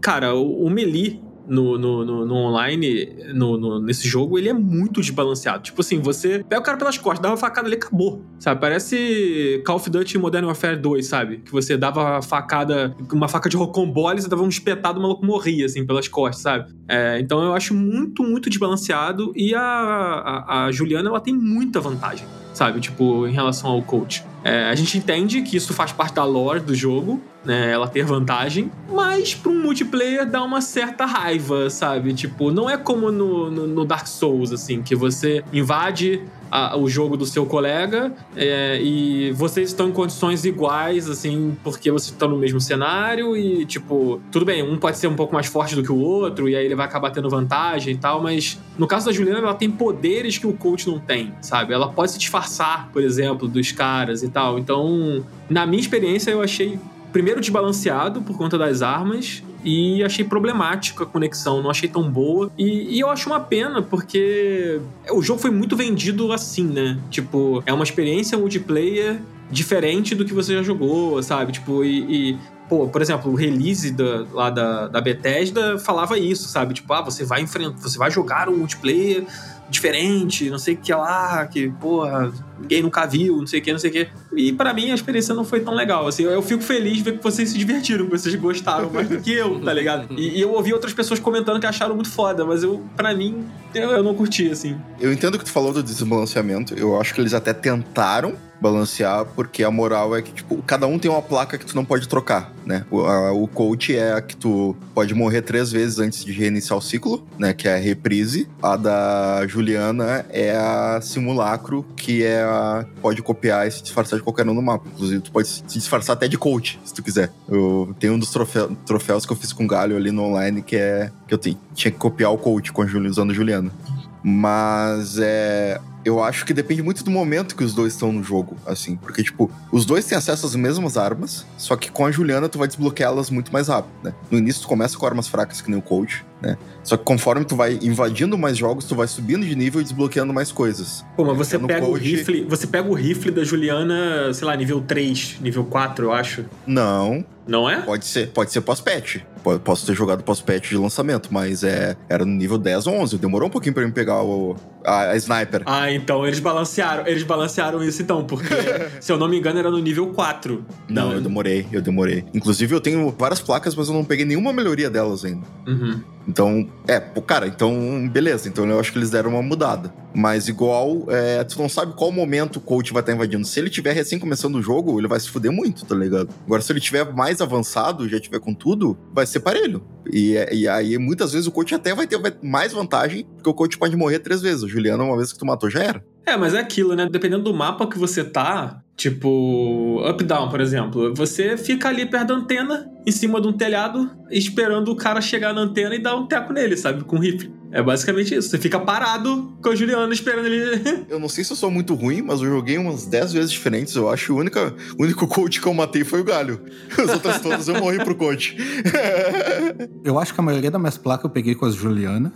cara, o, o Melee no, no, no, no online, no, nesse jogo, ele é muito desbalanceado. Tipo assim, você pega o cara pelas costas, dá uma facada ali, acabou. Sabe? Parece Call of Duty Modern Warfare 2, sabe? Que você dava facada, uma faca de rocambole, você dava um espetado, o maluco morria, assim, pelas costas, sabe? É, então eu acho muito, muito desbalanceado. E a, a, a Juliana, ela tem muita vantagem, sabe? Tipo, em relação ao coach. É, a gente entende que isso faz parte da lore do jogo, né? Ela ter vantagem, mas pra um multiplayer dá uma certa raiva, sabe? Tipo, não é como no, no, no Dark Souls, assim, que você invade a- o jogo do seu colega é, e vocês estão em condições iguais, assim, porque vocês estão no mesmo cenário e, tipo, tudo bem, um pode ser um pouco mais forte do que o outro e aí ele vai acabar tendo vantagem e tal, mas no caso da Juliana, ela tem poderes que o coach não tem, sabe? Ela pode se disfarçar, por exemplo, dos caras e tal. Então, na minha experiência, eu achei primeiro desbalanceado por conta das armas e achei problemática a conexão, não achei tão boa. E, e eu acho uma pena, porque o jogo foi muito vendido assim, né? Tipo, é uma experiência multiplayer diferente do que você já jogou, sabe? Tipo, e. e, Pô, por exemplo, o release da, lá da, da Bethesda falava isso, sabe? Tipo, ah, você vai enfrentar, você vai jogar um multiplayer diferente, não sei o que lá, que, porra, ninguém nunca viu, não sei o que, não sei o que. E pra mim a experiência não foi tão legal. Assim, eu, fico feliz de ver que vocês se divertiram, que vocês gostaram mais do que eu, tá ligado? E, e eu ouvi outras pessoas comentando que acharam muito foda, mas eu, pra mim, eu, eu não curti, assim. Eu entendo o que tu falou do desbalanceamento. Eu acho que eles até tentaram balancear, porque a moral é que, tipo, cada um tem uma placa que tu não pode trocar, né? O, a- o coach é a que tu pode morrer três vezes antes de reiniciar o ciclo, né? Que é a reprise. A da Juliana é a simulacro, que é pode copiar e se disfarçar de qualquer um no mapa. Inclusive, tu pode se disfarçar até de coach, se tu quiser. Eu tenho um dos troféu- troféus que eu fiz com o Galho ali no online, que é que eu te- tinha que copiar o coach com a Juli- usando a Juliana. Mas é. Eu acho que depende muito do momento que os dois estão no jogo, assim. Porque, tipo, os dois têm acesso às mesmas armas, só que com a Juliana tu vai desbloqueá-las muito mais rápido, né? No início tu começa com armas fracas, que nem o coach, né? Só que conforme tu vai invadindo mais jogos, tu vai subindo de nível e desbloqueando mais coisas. Pô, mas você pega o coach- rifle. Você pega o rifle da Juliana, sei lá, nível 3, nível 4, eu acho. Não, Não é? pode ser, pode ser pós-patch. Po- Posso ter jogado pós-patch de lançamento, mas é, era no nível 10 ou 11. Demorou um pouquinho pra mim pegar o, a, a sniper. Ah, então eles balancearam. Eles balancearam isso então, porque, se eu não me engano, era no nível 4. Não, Não. eu demorei, eu demorei. Inclusive, eu tenho várias placas, mas eu não peguei nenhuma melhoria delas ainda. Uhum. Então, é, pô, cara, então, beleza. Então eu acho que eles deram uma mudada. Mas igual, é, tu não sabe qual momento o coach vai estar invadindo. Se ele tiver recém começando o jogo, ele vai se fuder muito, tá ligado? Agora, se ele tiver mais avançado, já tiver com tudo, vai ser parelho. E, e aí, muitas vezes, o coach até vai ter mais vantagem, porque o coach pode morrer três vezes. O Juliano, uma vez que tu matou, já era. É, mas é aquilo, né? Dependendo do mapa que você tá, tipo, up-down, por exemplo, você fica ali perto da antena, em cima de um telhado, esperando o cara chegar na antena e dar um teco nele, sabe? Com rifle. É basicamente isso. Você fica parado com a Juliana esperando ele. Eu não sei se eu sou muito ruim, mas eu joguei umas 10 vezes diferentes. Eu acho que o único, o único coach que eu matei foi o Galho. As outras todas eu morri pro coach. Eu acho que a maioria das minhas placas eu peguei com as Juliana.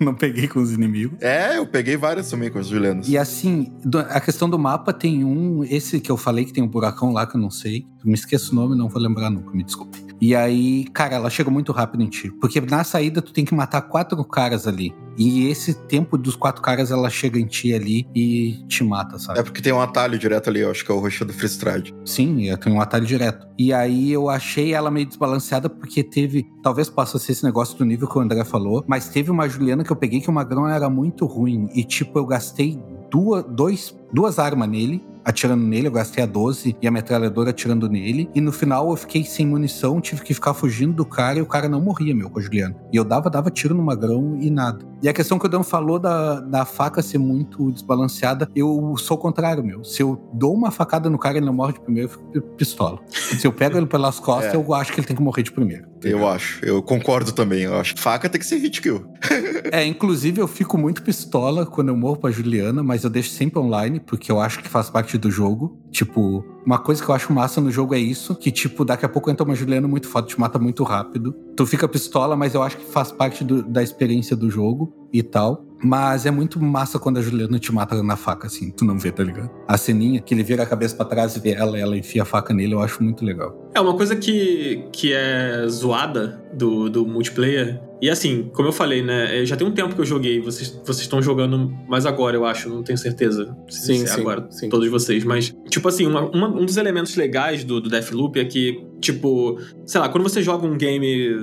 não peguei com os inimigos. é, eu peguei várias também com as Julianas. E assim, a questão do mapa tem um, esse que eu falei que tem um buracão lá que eu não sei. Me esqueço o nome, não vou lembrar nunca, me desculpe. E aí, cara, ela chega muito rápido em ti. Porque na saída tu tem que matar quatro caras ali. E esse tempo dos quatro caras, ela chega em ti ali e te mata, sabe? É porque tem um atalho direto ali, eu acho que é o roxo do Freestrade. Sim, eu tenho um atalho direto. E aí eu achei ela meio desbalanceada porque teve. Talvez possa ser esse negócio do nível que o André falou, mas teve uma Juliana que eu peguei que o magrão era muito ruim. E tipo, eu gastei duas, dois, duas armas nele. Atirando nele, eu gastei a 12 e a metralhadora atirando nele. E no final eu fiquei sem munição, tive que ficar fugindo do cara e o cara não morria, meu, com a Juliana. E eu dava, dava tiro no magrão e nada. E a questão que o Dan falou da, da faca ser muito desbalanceada, eu sou o contrário, meu. Se eu dou uma facada no cara e ele não morre de primeiro, eu fico pistola. Se eu pego ele pelas costas, É. eu acho que ele tem que morrer de primeiro. Eu acho, eu concordo também. Eu acho que faca tem que ser hit kill. É, inclusive eu fico muito pistola quando eu morro pra Juliana, mas eu deixo sempre online, porque eu acho que faz parte do jogo. Tipo, uma coisa que eu acho massa no jogo é isso, que tipo, daqui a pouco entra uma Juliana muito foda, te mata muito rápido. Tu fica pistola, mas eu acho que faz parte do- da experiência do jogo e tal. Mas é muito massa quando a Juliana te mata na faca, assim, tu não vê, tá ligado? A ceninha, que ele vira a cabeça pra trás e vê ela, ela enfia a faca nele, eu acho muito legal. É uma coisa que, que é zoada do, do multiplayer E assim, como eu falei, né? Já tem um tempo que eu joguei. Vocês vocês estão jogando mais agora, eu acho. Não tenho certeza. Sim, se é sim, agora. sim. Todos vocês. Mas, tipo assim, uma- uma- um dos elementos legais do, do Deathloop é que, tipo, sei lá, quando você joga um game,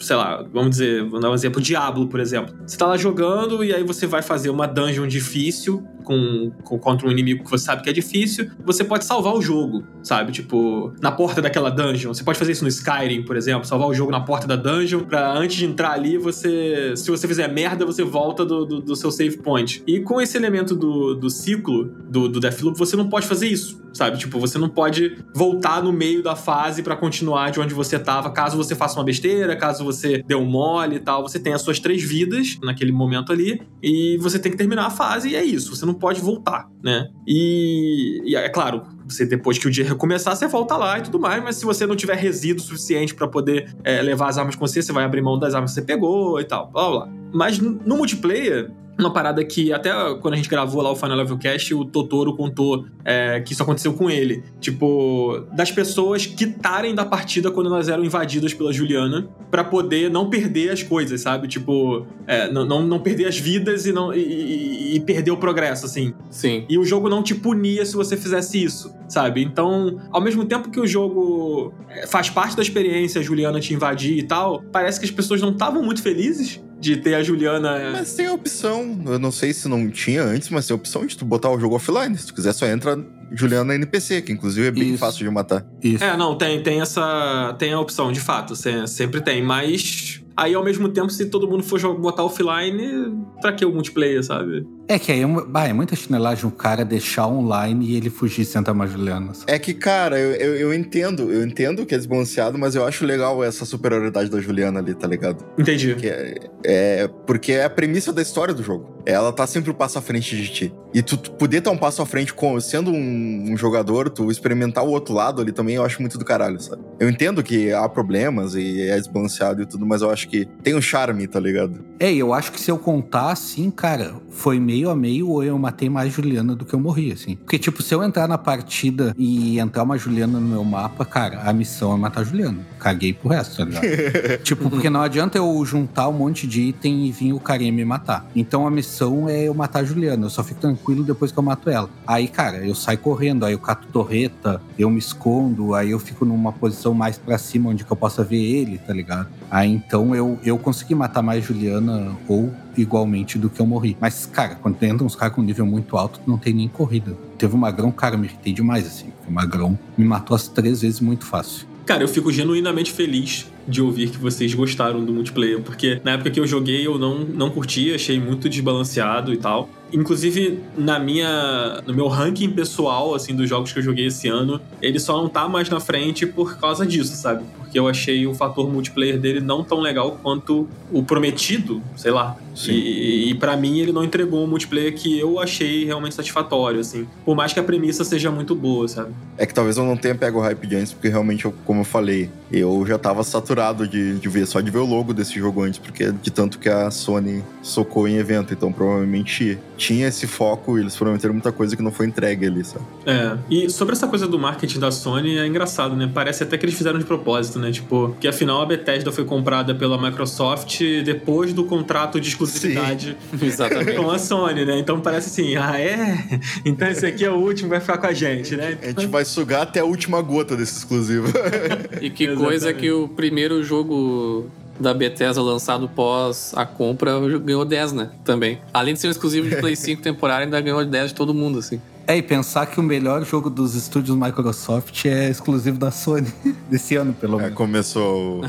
sei lá, vamos dizer, vou dar um exemplo, Diablo, por exemplo. Você tá lá jogando e aí você vai fazer uma dungeon difícil com, com- contra um inimigo que você sabe que é difícil, você pode salvar o jogo, sabe? Tipo, na porta daquela dungeon. Você pode fazer isso no Skyrim, por exemplo, salvar o jogo na porta da dungeon pra antes de entrar ali, você. Se você fizer merda, você volta do, do, do seu save point. E com esse elemento do, do ciclo do, do Deathloop, você não pode fazer isso, sabe? Tipo, você não pode voltar no meio da fase pra continuar de onde você tava, caso você faça uma besteira, caso você dê um mole e tal. Você tem as suas três vidas naquele momento ali, e você tem que terminar a fase, e é isso. Você não pode voltar, né? E, e é claro, você depois que o dia recomeçar, você volta lá e tudo mais, mas se você não tiver resíduo suficiente pra poder é, levar as armas com você, você vai abrir mão das armas que você pegou e tal, blá blá. Mas no multiplayer, uma parada que até quando a gente gravou lá o Final Level Cast, o Totoro contou é, que isso aconteceu com ele. Tipo, das pessoas quitarem da partida quando elas eram invadidas pela Juliana pra poder não perder as coisas, sabe? Tipo, é, não, não, não perder as vidas e, não, e, e- e perder o progresso, assim. Sim. E o jogo não te punia se você fizesse isso, sabe? Então, ao mesmo tempo que o jogo é, faz parte da experiência, a Juliana te invadir e tal, parece que as pessoas não estavam muito felizes de ter a Juliana. Mas tem a opção, eu não sei se não tinha antes, mas tem a opção de tu botar o jogo offline. Se tu quiser, só entra Juliana NPC, que inclusive é bem Isso. fácil de matar. Isso. É, não, tem, tem essa. Tem a opção, de fato, se- sempre tem, mas. Aí, ao mesmo tempo, se todo mundo for botar offline, pra que o multiplayer, sabe? É que aí é, bah, é muita chinelagem o cara deixar online e ele fugir sem uma Juliana. sabe? É que, cara, eu, eu, eu entendo, eu entendo que é desbalanceado, mas eu acho legal essa superioridade da Juliana ali, tá ligado? Entendi. Que é, é- porque é a premissa da história do jogo. Ela tá sempre um passo à frente de ti. E tu, tu poder estar um passo à frente com, sendo um, um jogador, tu experimentar o outro lado ali também, eu acho muito do caralho, sabe? Eu entendo que há problemas e é desbalanceado e tudo, mas eu acho que tem um charme, tá ligado? É, e eu acho que se eu contar assim, cara, foi meio a meio ou eu matei mais Juliana do que eu morri, assim. Porque, tipo, se eu entrar na partida e entrar uma Juliana no meu mapa, cara, a missão é matar a Juliana. Caguei pro resto, tá ligado? tipo, porque não adianta eu juntar um monte de item e vir o carinha me matar. Então a missão é eu matar a Juliana. Eu só fico tranquilo depois que eu mato ela. Aí, cara, eu saio correndo, aí eu cato torreta, eu me escondo, aí eu fico numa posição mais pra cima onde eu possa ver ele, tá ligado? Aí então eu, eu consegui matar mais Juliana ou igualmente do que eu morri. Mas, cara, quando entram uns caras com nível muito alto, não tem nem corrida. Teve um magrão, cara, eu me irritei demais, assim. O magrão me matou as três vezes muito fácil. Cara, eu fico genuinamente feliz de ouvir que vocês gostaram do multiplayer, porque na época que eu joguei eu não, não curti, achei muito desbalanceado e tal. Inclusive, na minha, no meu ranking pessoal, assim, dos jogos que eu joguei esse ano, ele só não tá mais na frente por causa disso, sabe? Porque eu achei o fator multiplayer dele não tão legal quanto o prometido, sei lá. Sim. E, e para mim ele não entregou um multiplayer que eu achei realmente satisfatório, assim. Por mais que a premissa seja muito boa, sabe? É que talvez eu não tenha pego o hype de antes, porque realmente, eu- como eu falei, eu já tava saturado de, de ver, só de ver o logo desse jogo antes, porque de tanto que a Sony socou em evento, então provavelmente tinha esse foco e eles prometeram muita coisa que não foi entregue ali, sabe? É, e sobre essa coisa do marketing da Sony é engraçado, né? Parece até que eles fizeram de propósito, né? Tipo, que afinal a Bethesda foi comprada pela Microsoft depois do contrato de exclusividade Exatamente. com a Sony, né? Então parece assim, ah, é? Então esse aqui é o último, vai ficar com a gente, né? A gente vai sugar até a última gota desse exclusivo. E que Exatamente. coisa que o primeiro jogo da Bethesda lançado pós a compra ganhou 10, né? Também. Além de ser um exclusivo de Play 5 temporário, ainda ganhou 10 de todo mundo, assim. É, e pensar que o melhor jogo dos estúdios Microsoft é exclusivo da Sony, desse ano, pelo É, menos. começou. o-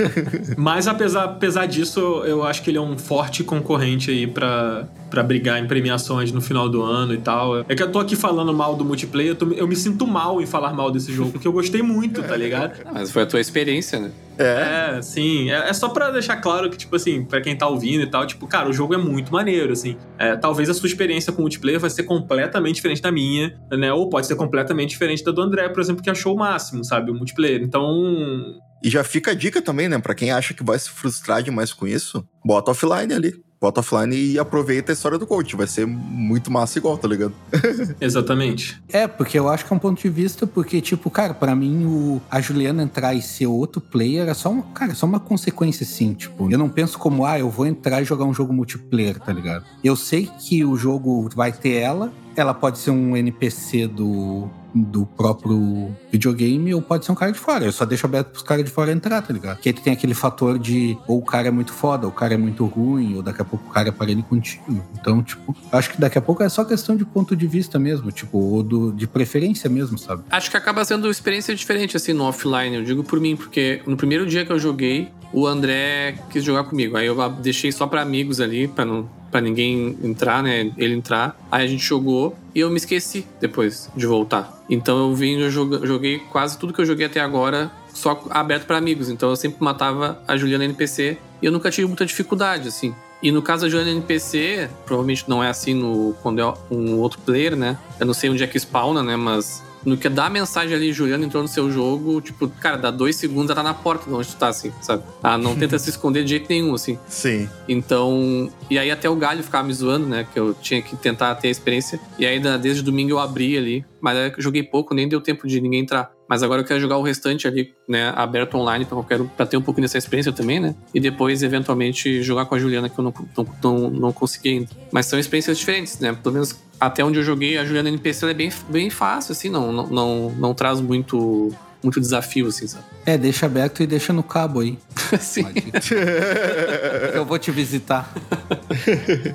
Mas apesar, apesar disso, eu acho que ele é um forte concorrente aí pra, pra brigar em premiações no final do ano e tal. É que eu tô aqui falando mal do multiplayer, eu, tô- eu me sinto mal em falar mal desse jogo, porque eu gostei muito, tá ligado? Ah, Mas foi a tua experiência, né? É, É, sim. É, é só pra deixar claro que, tipo assim, pra quem tá ouvindo e tal, tipo, cara, o jogo é muito maneiro, assim. É, talvez a sua experiência com o multiplayer vai ser completamente diferente da minha, né? Ou pode ser completamente diferente da do André, por exemplo, que achou o máximo, sabe? O multiplayer. Então. E já fica a dica também, né? Pra quem acha que vai se frustrar demais com isso, bota offline ali. Bota offline e aproveita a história do coach. Vai ser muito massa igual, tá ligado? Exatamente. É, porque eu acho que é um ponto de vista, porque, tipo, cara, pra mim, o, a Juliana entrar e ser outro player é só, um, cara, é só uma consequência, assim, tipo. Eu não penso como, ah, eu vou entrar e jogar um jogo multiplayer, tá ligado? Eu sei que o jogo vai ter ela, ela pode ser um NPC do, do próprio videogame ou pode ser um cara de fora. Eu só deixo aberto pros caras de fora entrar, tá ligado? Que aí tu tem aquele fator de ou o cara é muito foda, ou o cara é muito ruim, ou daqui a pouco o cara é parelho contigo. Então, tipo, acho que daqui a pouco é só questão de ponto de vista mesmo, tipo, ou do, de preferência mesmo, sabe? Acho que acaba sendo experiência diferente, assim, no offline. Eu digo por mim, porque no primeiro dia que eu joguei, o André quis jogar comigo. Aí eu deixei só para amigos ali, para não para ninguém entrar, né? Ele entrar. Aí a gente jogou e eu me esqueci depois de voltar. Então eu vim, eu joguei quase tudo que eu joguei até agora só aberto para amigos. Então eu sempre matava a Juliana NPC e eu nunca tive muita dificuldade, assim. E no caso da Juliana NPC, provavelmente não é assim no, quando é um outro player, né? Eu não sei onde é que spawna, né? Mas no que dá a mensagem ali, Juliano entrou no seu jogo, tipo, cara, dá dois segundos, ela tá na porta de onde tu tá, assim, sabe? Ah, não tenta se esconder de jeito nenhum, assim. Sim. Então. E aí até o galho ficava me zoando, né? Que eu tinha que tentar ter a experiência. E aí desde domingo eu abri ali. Mas eu joguei pouco, nem deu tempo de ninguém entrar. Mas agora eu quero jogar o restante ali, né, aberto online, eu quero pra ter um pouquinho dessa experiência também, né? E depois, eventualmente, jogar com a Juliana, que eu não, não, não, não consegui ainda. Mas são experiências diferentes, né? Pelo menos até onde eu joguei, a Juliana NPC é bem, bem fácil, assim, não, não, não, não traz muito muito desafio, assim, sabe? É, deixa aberto e deixa no cabo aí. Sim. Eu vou te visitar.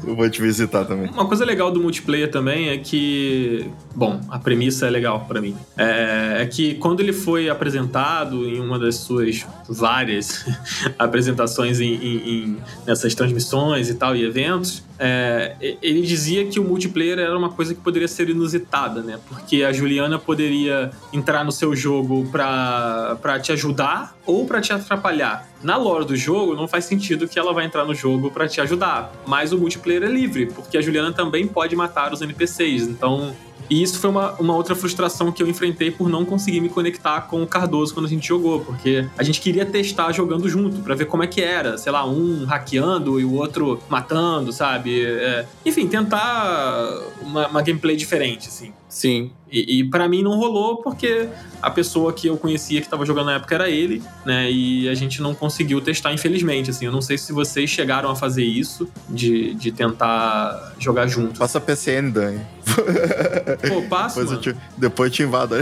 Eu vou te visitar também. Uma coisa legal do multiplayer também é que, bom, a premissa é legal para mim. É, é, que quando ele foi apresentado em uma das suas várias apresentações em, em, em, nessas transmissões e tal e eventos, é, ele dizia que o multiplayer era uma coisa que poderia ser inusitada, né? Porque a Juliana poderia entrar no seu jogo pra, te ajudar ou para te atrapalhar. Na lore do jogo, não faz sentido que ela vai entrar no jogo para te ajudar. Mas o multiplayer é livre, porque a Juliana também pode matar os NPCs. Então, e isso foi uma, uma outra frustração que eu enfrentei por não conseguir me conectar com o Cardoso quando a gente jogou, porque a gente queria testar jogando junto, para ver como é que era. Sei lá, um hackeando e o outro matando, sabe? É, enfim, tentar uma, uma gameplay diferente, assim. Sim. E, e para mim não rolou porque a pessoa que eu conhecia que tava jogando na época era ele, né? E a gente não conseguiu testar, infelizmente. Assim, eu não sei se vocês chegaram a fazer isso, de, de tentar jogar junto. Passa PCN, Dani. Pô, passa. Depois, eu te, depois eu te invado.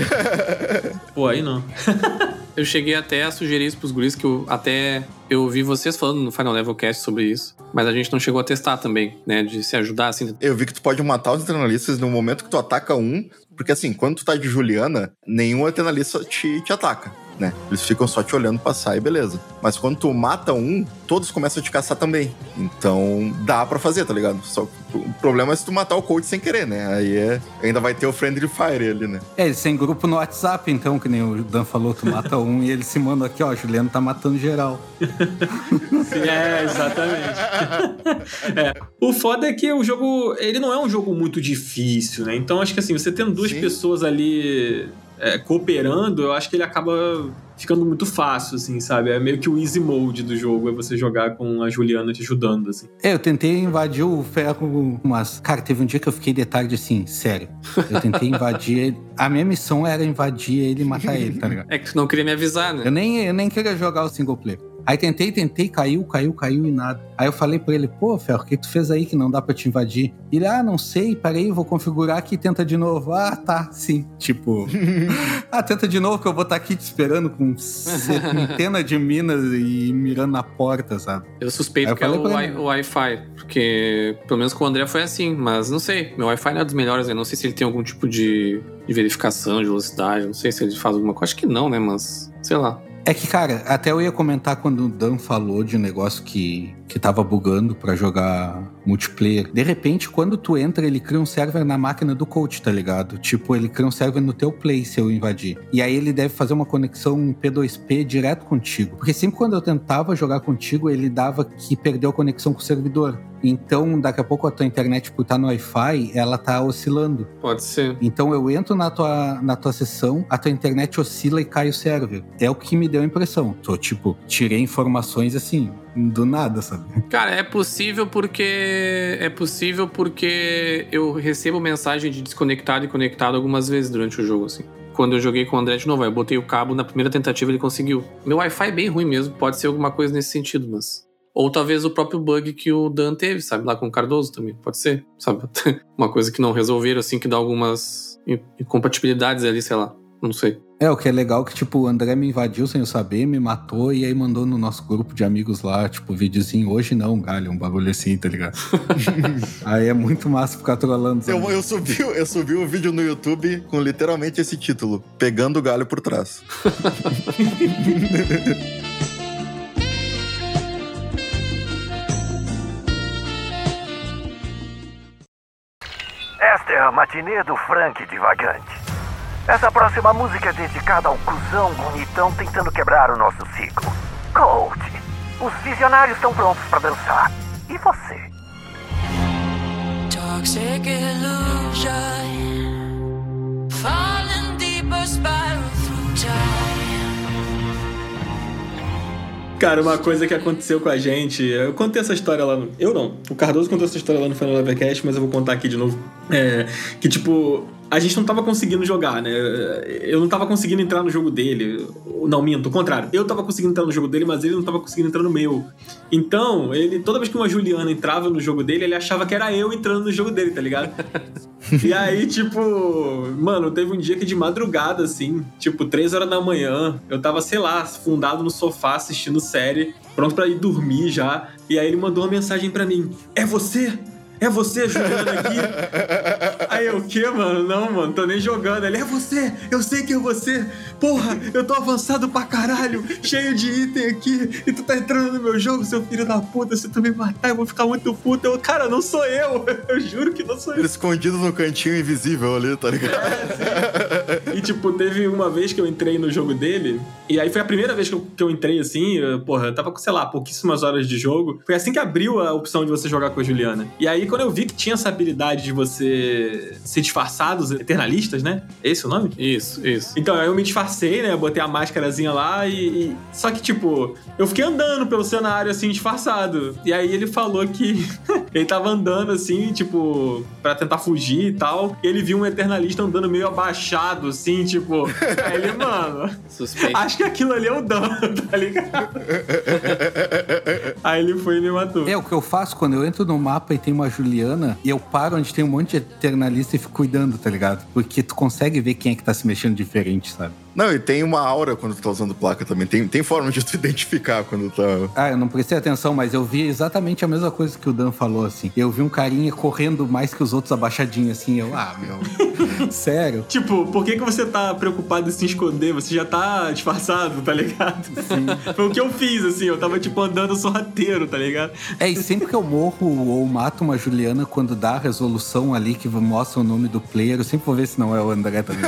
Pô, aí não. eu cheguei até a sugerir isso pros guris, que eu até eu ouvi vocês falando no Final Level Cast sobre isso, mas a gente não chegou a testar também, né? De se ajudar assim. Eu vi que tu pode matar os internalistas no momento que tu ataca um, porque assim, quando tu tá de Juliana, nenhum internalista te, te ataca né? Eles ficam só te olhando passar e beleza. Mas quando tu mata um, todos começam a te caçar também. Então dá para fazer, tá ligado? Só o problema é se tu matar o coach sem querer, né? Aí é, ainda vai ter o Friendly Fire ali, né? É, eles têm grupo no WhatsApp, então, que nem o Dan falou, tu mata um e eles se mandam aqui, ó, Juliano tá matando geral. é, exatamente. é. O foda é que o jogo, ele não é um jogo muito difícil, né? Então acho que assim, você tendo duas Sim. pessoas ali é, cooperando, eu acho que ele acaba ficando muito fácil, assim, sabe? É meio que o easy mode do jogo, é você jogar com a Juliana te ajudando, assim. É, eu tentei invadir o ferro, mas, cara, teve um dia que eu fiquei de tarde assim, sério. Eu tentei invadir. A minha missão era invadir ele e matar ele, tá ligado? É que tu não queria me avisar, né? Eu nem, eu nem queria jogar o single player. Aí tentei, tentei, caiu, caiu, caiu e nada. Aí eu falei pra ele, pô, Ferro, o que tu fez aí que não dá pra te invadir? Ele, ah, não sei, peraí, vou configurar aqui e tenta de novo. Ah, tá, sim. Tipo, ah, tenta de novo que eu vou estar tá aqui te esperando com centena de minas e mirando na porta, sabe? Eu suspeito eu que é o Wi-Fi, porque pelo menos com o André foi assim, mas não sei. Meu Wi-Fi não é dos melhores, né? Não sei se ele tem algum tipo de, de verificação de velocidade, não sei se ele faz alguma coisa. Acho que não, né? Mas sei lá. É que, cara, até eu ia comentar quando o Dan falou de um negócio que, que tava bugando para jogar multiplayer. De repente, quando tu entra, ele cria um server na máquina do coach, tá ligado? Tipo, ele cria um server no teu play se eu invadir. E aí ele deve fazer uma conexão P2P direto contigo. Porque sempre quando eu tentava jogar contigo, ele dava que perdeu a conexão com o servidor. Então, daqui a pouco a tua internet, por estar no Wi-Fi, ela tá oscilando. Pode ser. Então eu entro na tua, na tua sessão, a tua internet oscila e cai o server. É o que me deu a impressão. Tô, tipo, tirei informações assim, do nada, sabe? Cara, é possível porque. É possível porque eu recebo mensagem de desconectado e conectado algumas vezes durante o jogo, assim. Quando eu joguei com o André de novo, eu botei o cabo, na primeira tentativa ele conseguiu. Meu Wi-Fi é bem ruim mesmo, pode ser alguma coisa nesse sentido, mas. Ou talvez o próprio bug que o Dan teve, sabe? Lá com o Cardoso também. Pode ser, sabe? Uma coisa que não resolveram, assim, que dá algumas incompatibilidades ali, sei lá. Não sei. É, o que é legal é que, tipo, o André me invadiu sem eu saber, me matou e aí mandou no nosso grupo de amigos lá, tipo, videozinho, hoje não, galho, um bagulho assim, tá ligado? aí é muito massa ficar trolando. Eu, eu, subi, eu subi um vídeo no YouTube com literalmente esse título, Pegando o Galho por Trás. Esta é a matinê do Frank Divagante. Essa próxima música é dedicada ao cuzão bonitão tentando quebrar o nosso ciclo. Colt, os visionários estão prontos para dançar. E você? Toxic illusion, falling Cara, uma coisa que aconteceu com a gente, eu contei essa história lá no. Eu não. O Cardoso contou essa história lá no Final Levercast, mas eu vou contar aqui de novo. É, que, tipo, a gente não tava conseguindo jogar, né? Eu não tava conseguindo entrar no jogo dele. Não, minto, o contrário. Eu tava conseguindo entrar no jogo dele, mas ele não tava conseguindo entrar no meu. Então, ele, toda vez que uma Juliana entrava no jogo dele, ele achava que era eu entrando no jogo dele, tá ligado? E aí, tipo, mano, teve um dia que de madrugada, assim, tipo, três horas da manhã, eu tava, sei lá, fundado no sofá assistindo série, pronto para ir dormir já. E aí ele mandou uma mensagem para mim: É você? É você, Juliana, aqui? Aí eu, o quê, mano? Não, mano, tô nem jogando. Ele, é você, eu sei que é você. Porra, eu tô avançado pra caralho, cheio de item aqui, e tu tá entrando no meu jogo, seu filho da puta. Se tu me matar, eu vou ficar muito puto. Eu, cara, não sou eu. Eu juro que não sou eu. Escondido no cantinho invisível ali, tá ligado? É, e tipo, teve uma vez que eu entrei no jogo dele, e aí foi a primeira vez que eu, que eu entrei assim, eu, porra, eu tava com, sei lá, pouquíssimas horas de jogo. Foi assim que abriu a opção de você jogar com a Juliana. E aí, quando eu vi que tinha essa habilidade de você se disfarçar dos eternalistas, né? É esse o nome? Isso, isso. Então, eu me disfarcei, né? Botei a máscarazinha lá e, e. Só que, tipo, eu fiquei andando pelo cenário, assim, disfarçado. E aí ele falou que ele tava andando, assim, tipo, pra tentar fugir e tal. E ele viu um eternalista andando meio abaixado, assim, tipo. aí ele, mano. Suspeito. Acho que aquilo ali é o dano, tá ligado? aí ele foi e me matou. É, o que eu faço quando eu entro no mapa e tem uma Juliana, e eu paro onde tem um monte de eternalista e fico cuidando, tá ligado? Porque tu consegue ver quem é que tá se mexendo diferente, sabe? Não, e tem uma aura quando tu tá usando placa também. Tem, tem forma de tu identificar quando tá. Ah, eu não prestei atenção, mas eu vi exatamente a mesma coisa que o Dan falou, assim. Eu vi um carinha correndo mais que os outtos abaixadinho, assim. Eu, ah, meu. Sério? Tipo, por que, que você tá preocupado em se esconder? Você já tá disfarçado, tá ligado? Sim. Foi o que eu fiz, assim. Eu tava, tipo, andando sorrateiro, tá ligado? É, e sempre que eu morro ou mato uma Juliana, quando dá a resolução ali que mostra o nome do player, eu sempre vou ver se não é o André também.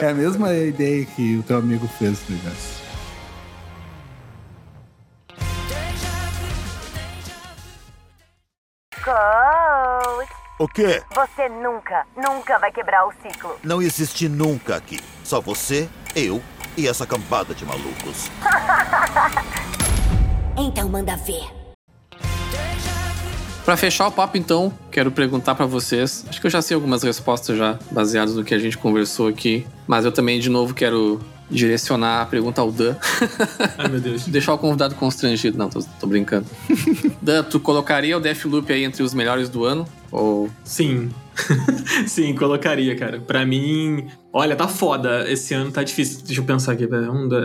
é a mesma ideia que o teu amigo fez, tá ligado? O quê? você nunca, nunca vai quebrar o ciclo. Não existe nunca aqui. Só você, eu e essa cambada de malucos. Então manda ver. Pra fechar o papo, então, quero perguntar pra vocês. Acho que eu já sei algumas respostas já, baseadas no que a gente conversou aqui. Mas eu também, de novo, quero direcionar a pergunta ao Dan. Ai, meu Deus. Deixar o convidado constrangido. Não, tô, tô brincando. Dan, tu colocaria o Deathloop aí entre os melhores do ano? Ou Sim. Sim, colocaria, cara. Pra mim, olha, tá foda. Esse ano tá difícil. Deixa eu pensar aqui.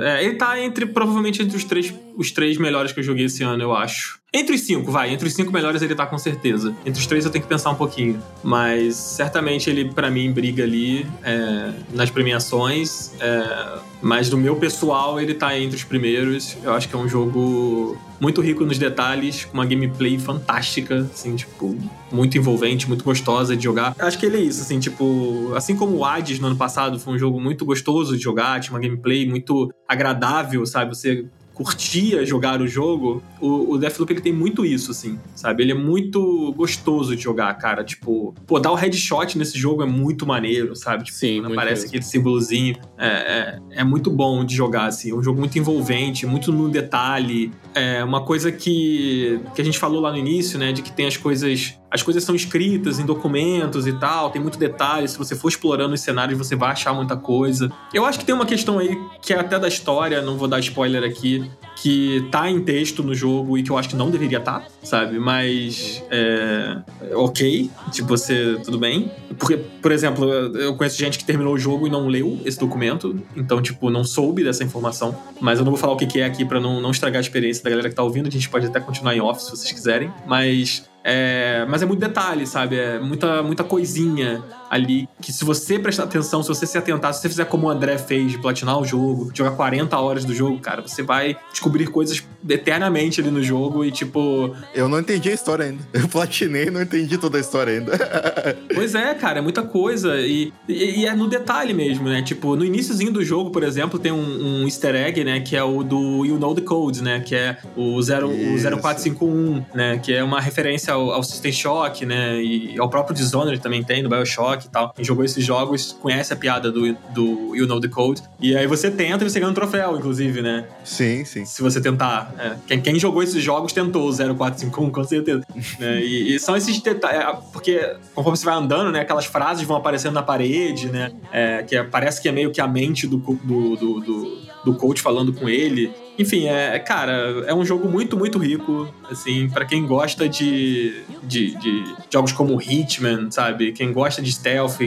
é, ele tá entre, provavelmente, entre os três os três melhores que eu joguei esse ano, eu acho. Entre os cinco, vai. Entre os cinco melhores ele tá com certeza. Entre os três eu tenho que pensar um pouquinho. Mas certamente ele, para mim, briga ali é, nas premiações. É, mas no meu pessoal ele tá entre os primeiros. Eu acho que é um jogo muito rico nos detalhes, com uma gameplay fantástica, assim, tipo, muito envolvente, muito gostosa de jogar. Acho que ele é isso, assim, tipo, assim como o Hades no ano passado foi um jogo muito gostoso de jogar, tinha uma gameplay muito agradável, sabe? Você curtia jogar o jogo, o, o Deathloop ele tem muito isso, assim, sabe? Ele é muito gostoso de jogar, cara. Tipo, pô, dar o headshot nesse jogo é muito maneiro, sabe? Tipo, Sim, aparece mesmo. aquele símbolozinho. É, é, é muito bom de jogar, assim. É um jogo muito envolvente, muito no detalhe. É uma coisa que, que a gente falou lá no início, né? De que tem as coisas. As coisas são escritas em documentos e tal, tem muito detalhe. Se você for explorando os cenários, você vai achar muita coisa. Eu acho que tem uma questão aí que é até da história, não vou dar spoiler aqui, que tá em texto no jogo e que eu acho que não deveria estar, sabe? Mas é, ok, tipo, você tudo bem. Porque, por exemplo, eu conheço gente que terminou o jogo e não leu esse documento, então, tipo, não soube dessa informação. Mas eu não vou falar o que que é aqui pra não, não estragar a experiência da galera que tá ouvindo. A gente pode até continuar em off se vocês quiserem, mas é, mas é muito detalhe, sabe? É muita, muita coisinha ali que se você prestar atenção, se você se atentar, se você fizer como o André fez, de platinar o jogo, jogar 40 horas do jogo, cara, você vai descobrir coisas eternamente ali no jogo e tipo... Eu não entendi a história ainda. Eu platinei e não entendi toda a história ainda. Pois é, cara, é muita coisa e, e, e é no detalhe mesmo, né? Tipo, no iníciozinho do jogo, por exemplo, tem um, um easter egg, né? Que é o do You Know The Code, né? Que é o, zero, o Isso. 0451, né? Que é uma referência ao, ao System Shock, né? E ao próprio Dishonored também tem, do Bioshock e tal. Quem jogou esses jogos conhece a piada do, do You Know The Code. E aí você tenta e você ganha um troféu, inclusive, né? sim, sim. Se você tentar. é. Quem, quem jogou esses jogos tentou o 0451, com certeza. né? e, e são esses detalhes. é, Porque conforme você vai andando, né? Aquelas frases vão aparecendo na parede, né? é, que é- parece que é meio que a mente do, do, do, do, do coach falando com ele. Enfim, é, cara, é um jogo muito, muito rico, assim, pra quem gosta de, de, de jogos como Hitman, sabe? Quem gosta de stealth,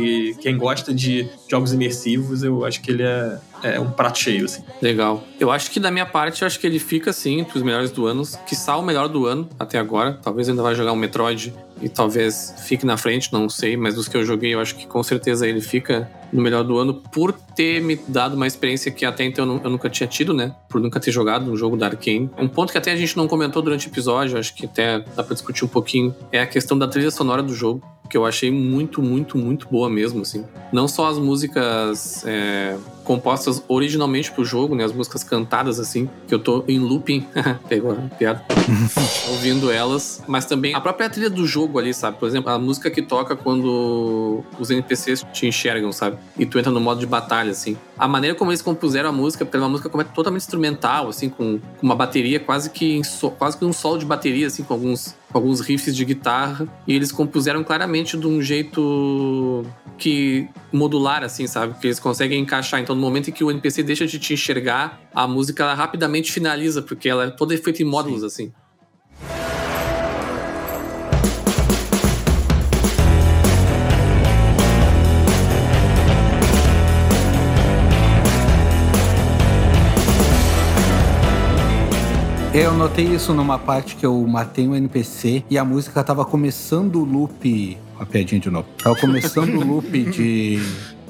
quem gosta de jogos imersivos, eu acho que ele é, é um prato cheio, assim. Legal. Eu acho que da minha parte, eu acho que ele fica assim entre os melhores do ano. Quiçá o melhor do ano até agora. Talvez ainda vai jogar um Metroid e talvez fique na frente, não sei. Mas dos que eu joguei, eu acho que com certeza ele fica no melhor do ano por ter me dado uma experiência que até então eu nunca tinha tido, né? Por nunca ter jogado um jogo da Arkane. Um ponto que até a gente não comentou durante o episódio, acho que até dá pra discutir um pouquinho, é a questão da trilha sonora do jogo. Que eu achei muito, muito, muito boa mesmo, assim. Não só as músicas é, compostas originalmente pro jogo, né? As músicas cantadas, assim, que eu tô em looping. Pegou a piada. ouvindo elas, mas também a própria trilha do jogo ali, sabe? Por exemplo, a música que toca quando os NPCs te enxergam, sabe? E tu entra no modo de batalha, assim. A maneira como eles compuseram a música, porque é uma música como é totalmente instrumental, assim, com, uma bateria quase que quase que um solo de bateria, assim, com alguns, com alguns riffs de guitarra. E eles compuseram claramente de um jeito que modular, assim, sabe? Que eles conseguem encaixar. Então, no momento em que o NPC deixa de te enxergar, a música ela rapidamente finaliza, porque ela é toda feita em módulos, assim. Eu notei isso numa parte que eu matei um NPC e a música tava começando o loop. Uma piadinha de novo. Tava começando o loop de.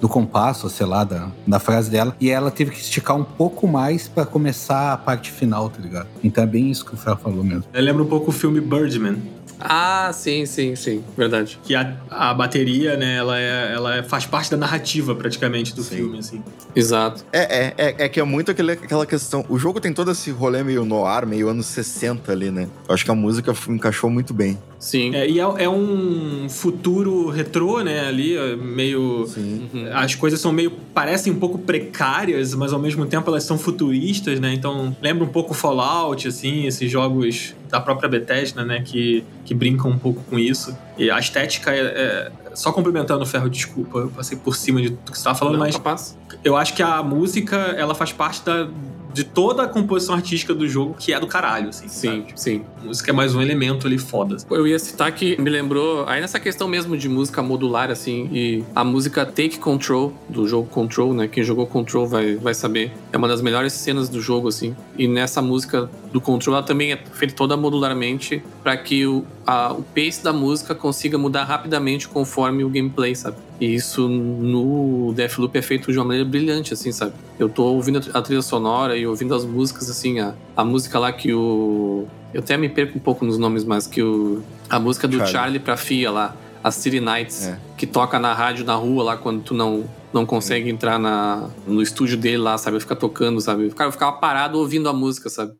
Do compasso, sei lá, da, da frase dela. E ela teve que esticar um pouco mais pra começar a parte final, tá ligado? Então é bem isso que o Fel falou mesmo. Eu lembro um pouco o filme Birdman, Ah, sim, sim, sim. Verdade. que a, a bateria, né, ela, é, ela é- faz parte da narrativa praticamente do filme, assim. Exato. É, é, é, é que é muito aquele, aquela questão. O jogo tem todo esse rolê meio noir, meio anos 60 ali, né? Eu acho que a música encaixou muito bem. Sim. É, e é, é um futuro retrô, né, ali, é meio... Sim. Uhum. As coisas são meio... parecem um pouco precárias, mas ao mesmo tempo elas são futuristas, né? Então lembra um pouco Fallout, assim, esses jogos da própria Bethesda, né? Que, que brincam um pouco com isso. E a estética é... é- Só complementando o Ferro, desculpa, eu passei por cima de tudo que você estava falando, Não, mas capaz. eu acho que a música, ela faz parte da, de toda a composição artística do jogo, que é do caralho, assim. Sim, sabe? sim. A música é mais um elemento ali foda. Eu ia citar que me lembrou, aí nessa questão mesmo de música modular, assim, e a música Take Control, do jogo Control, né? Quem jogou Control vai, vai saber. É uma das melhores cenas do jogo, assim. E nessa música do Control, ela também é feita toda modularmente para que o, a, o pace da música consiga mudar rapidamente conforme o gameplay, sabe? E isso no Deathloop é feito de uma maneira brilhante, assim, sabe? Eu tô ouvindo a trilha sonora e ouvindo as músicas, assim, a, a música lá que o. Eu até me perco um pouco nos nomes, mas que o. A música do Charlie. Charlie, pra Fia lá, a City Nights, É. que toca na rádio na rua lá quando tu não, não consegue entrar na, no estúdio dele lá, sabe? Fica tocando, sabe? Cara, eu ficava parado ouvindo a música, sabe?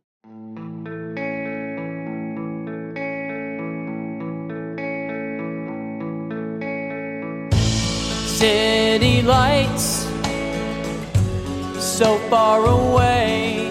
City lights so far away.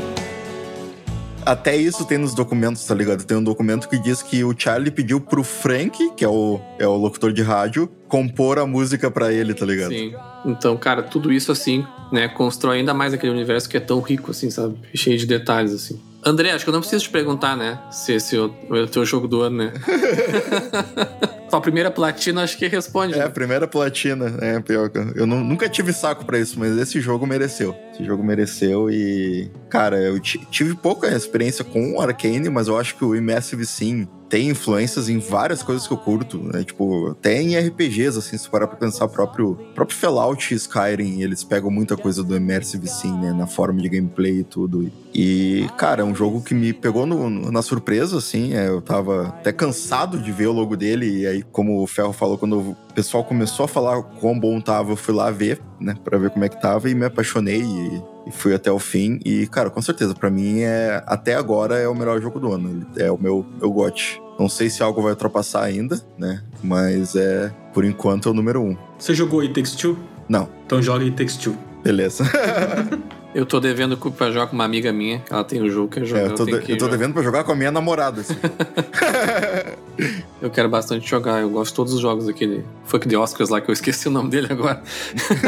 Até isso tem nos documentos, tá ligado? Tem um documento que diz que o Charlie pediu pro Frank, que é o, é o locutor de rádio, compor a música pra ele, tá ligado? Sim. Então, cara, tudo isso assim, né, constrói ainda mais aquele universo que é tão rico, assim, sabe? Cheio de detalhes, assim. André, acho que eu não preciso te perguntar, né? Se esse é o, teu jogo do ano, né? Tua primeira platina, acho que responde. É, a né? primeira platina. É, pior eu, nu- nunca tive saco pra isso, mas esse jogo mereceu. Esse jogo mereceu e. Cara, eu ti- tive pouca experiência com o Arcane, mas eu acho que o Immersive Sim tem influências em várias coisas que eu curto, né? Tipo, até em RPGs, assim, se parar pra pensar, o próprio, próprio Fallout e Skyrim, eles pegam muita coisa do Immersive Sim, né? Na forma de gameplay e tudo. E, cara, é um jogo que me pegou no- no- na surpresa, assim. é, eu tava até cansado de ver o logo dele. E aí, como o Ferro falou, quando o pessoal começou a falar quão bom tava, eu fui lá ver, né? Pra ver como é que tava e me apaixonei e, e fui até o fim. E, cara, com certeza, pra mim, é até agora é o melhor jogo do ano. É o meu, meu gote. Não sei se algo vai ultrapassar ainda, né? Mas é, por enquanto, é o número um. Você jogou It Takes Two? Não, Então joga It Takes Two. beleza. Eu tô devendo pra jogar com uma amiga minha, ela tem o jogo que eu jogo. É, eu, tô, tenho de- eu tô devendo pra jogar com a minha namorada. assim. Eu quero bastante jogar, eu gosto de todos os jogos daquele Fuck the Oscars lá, que eu esqueci o nome dele agora.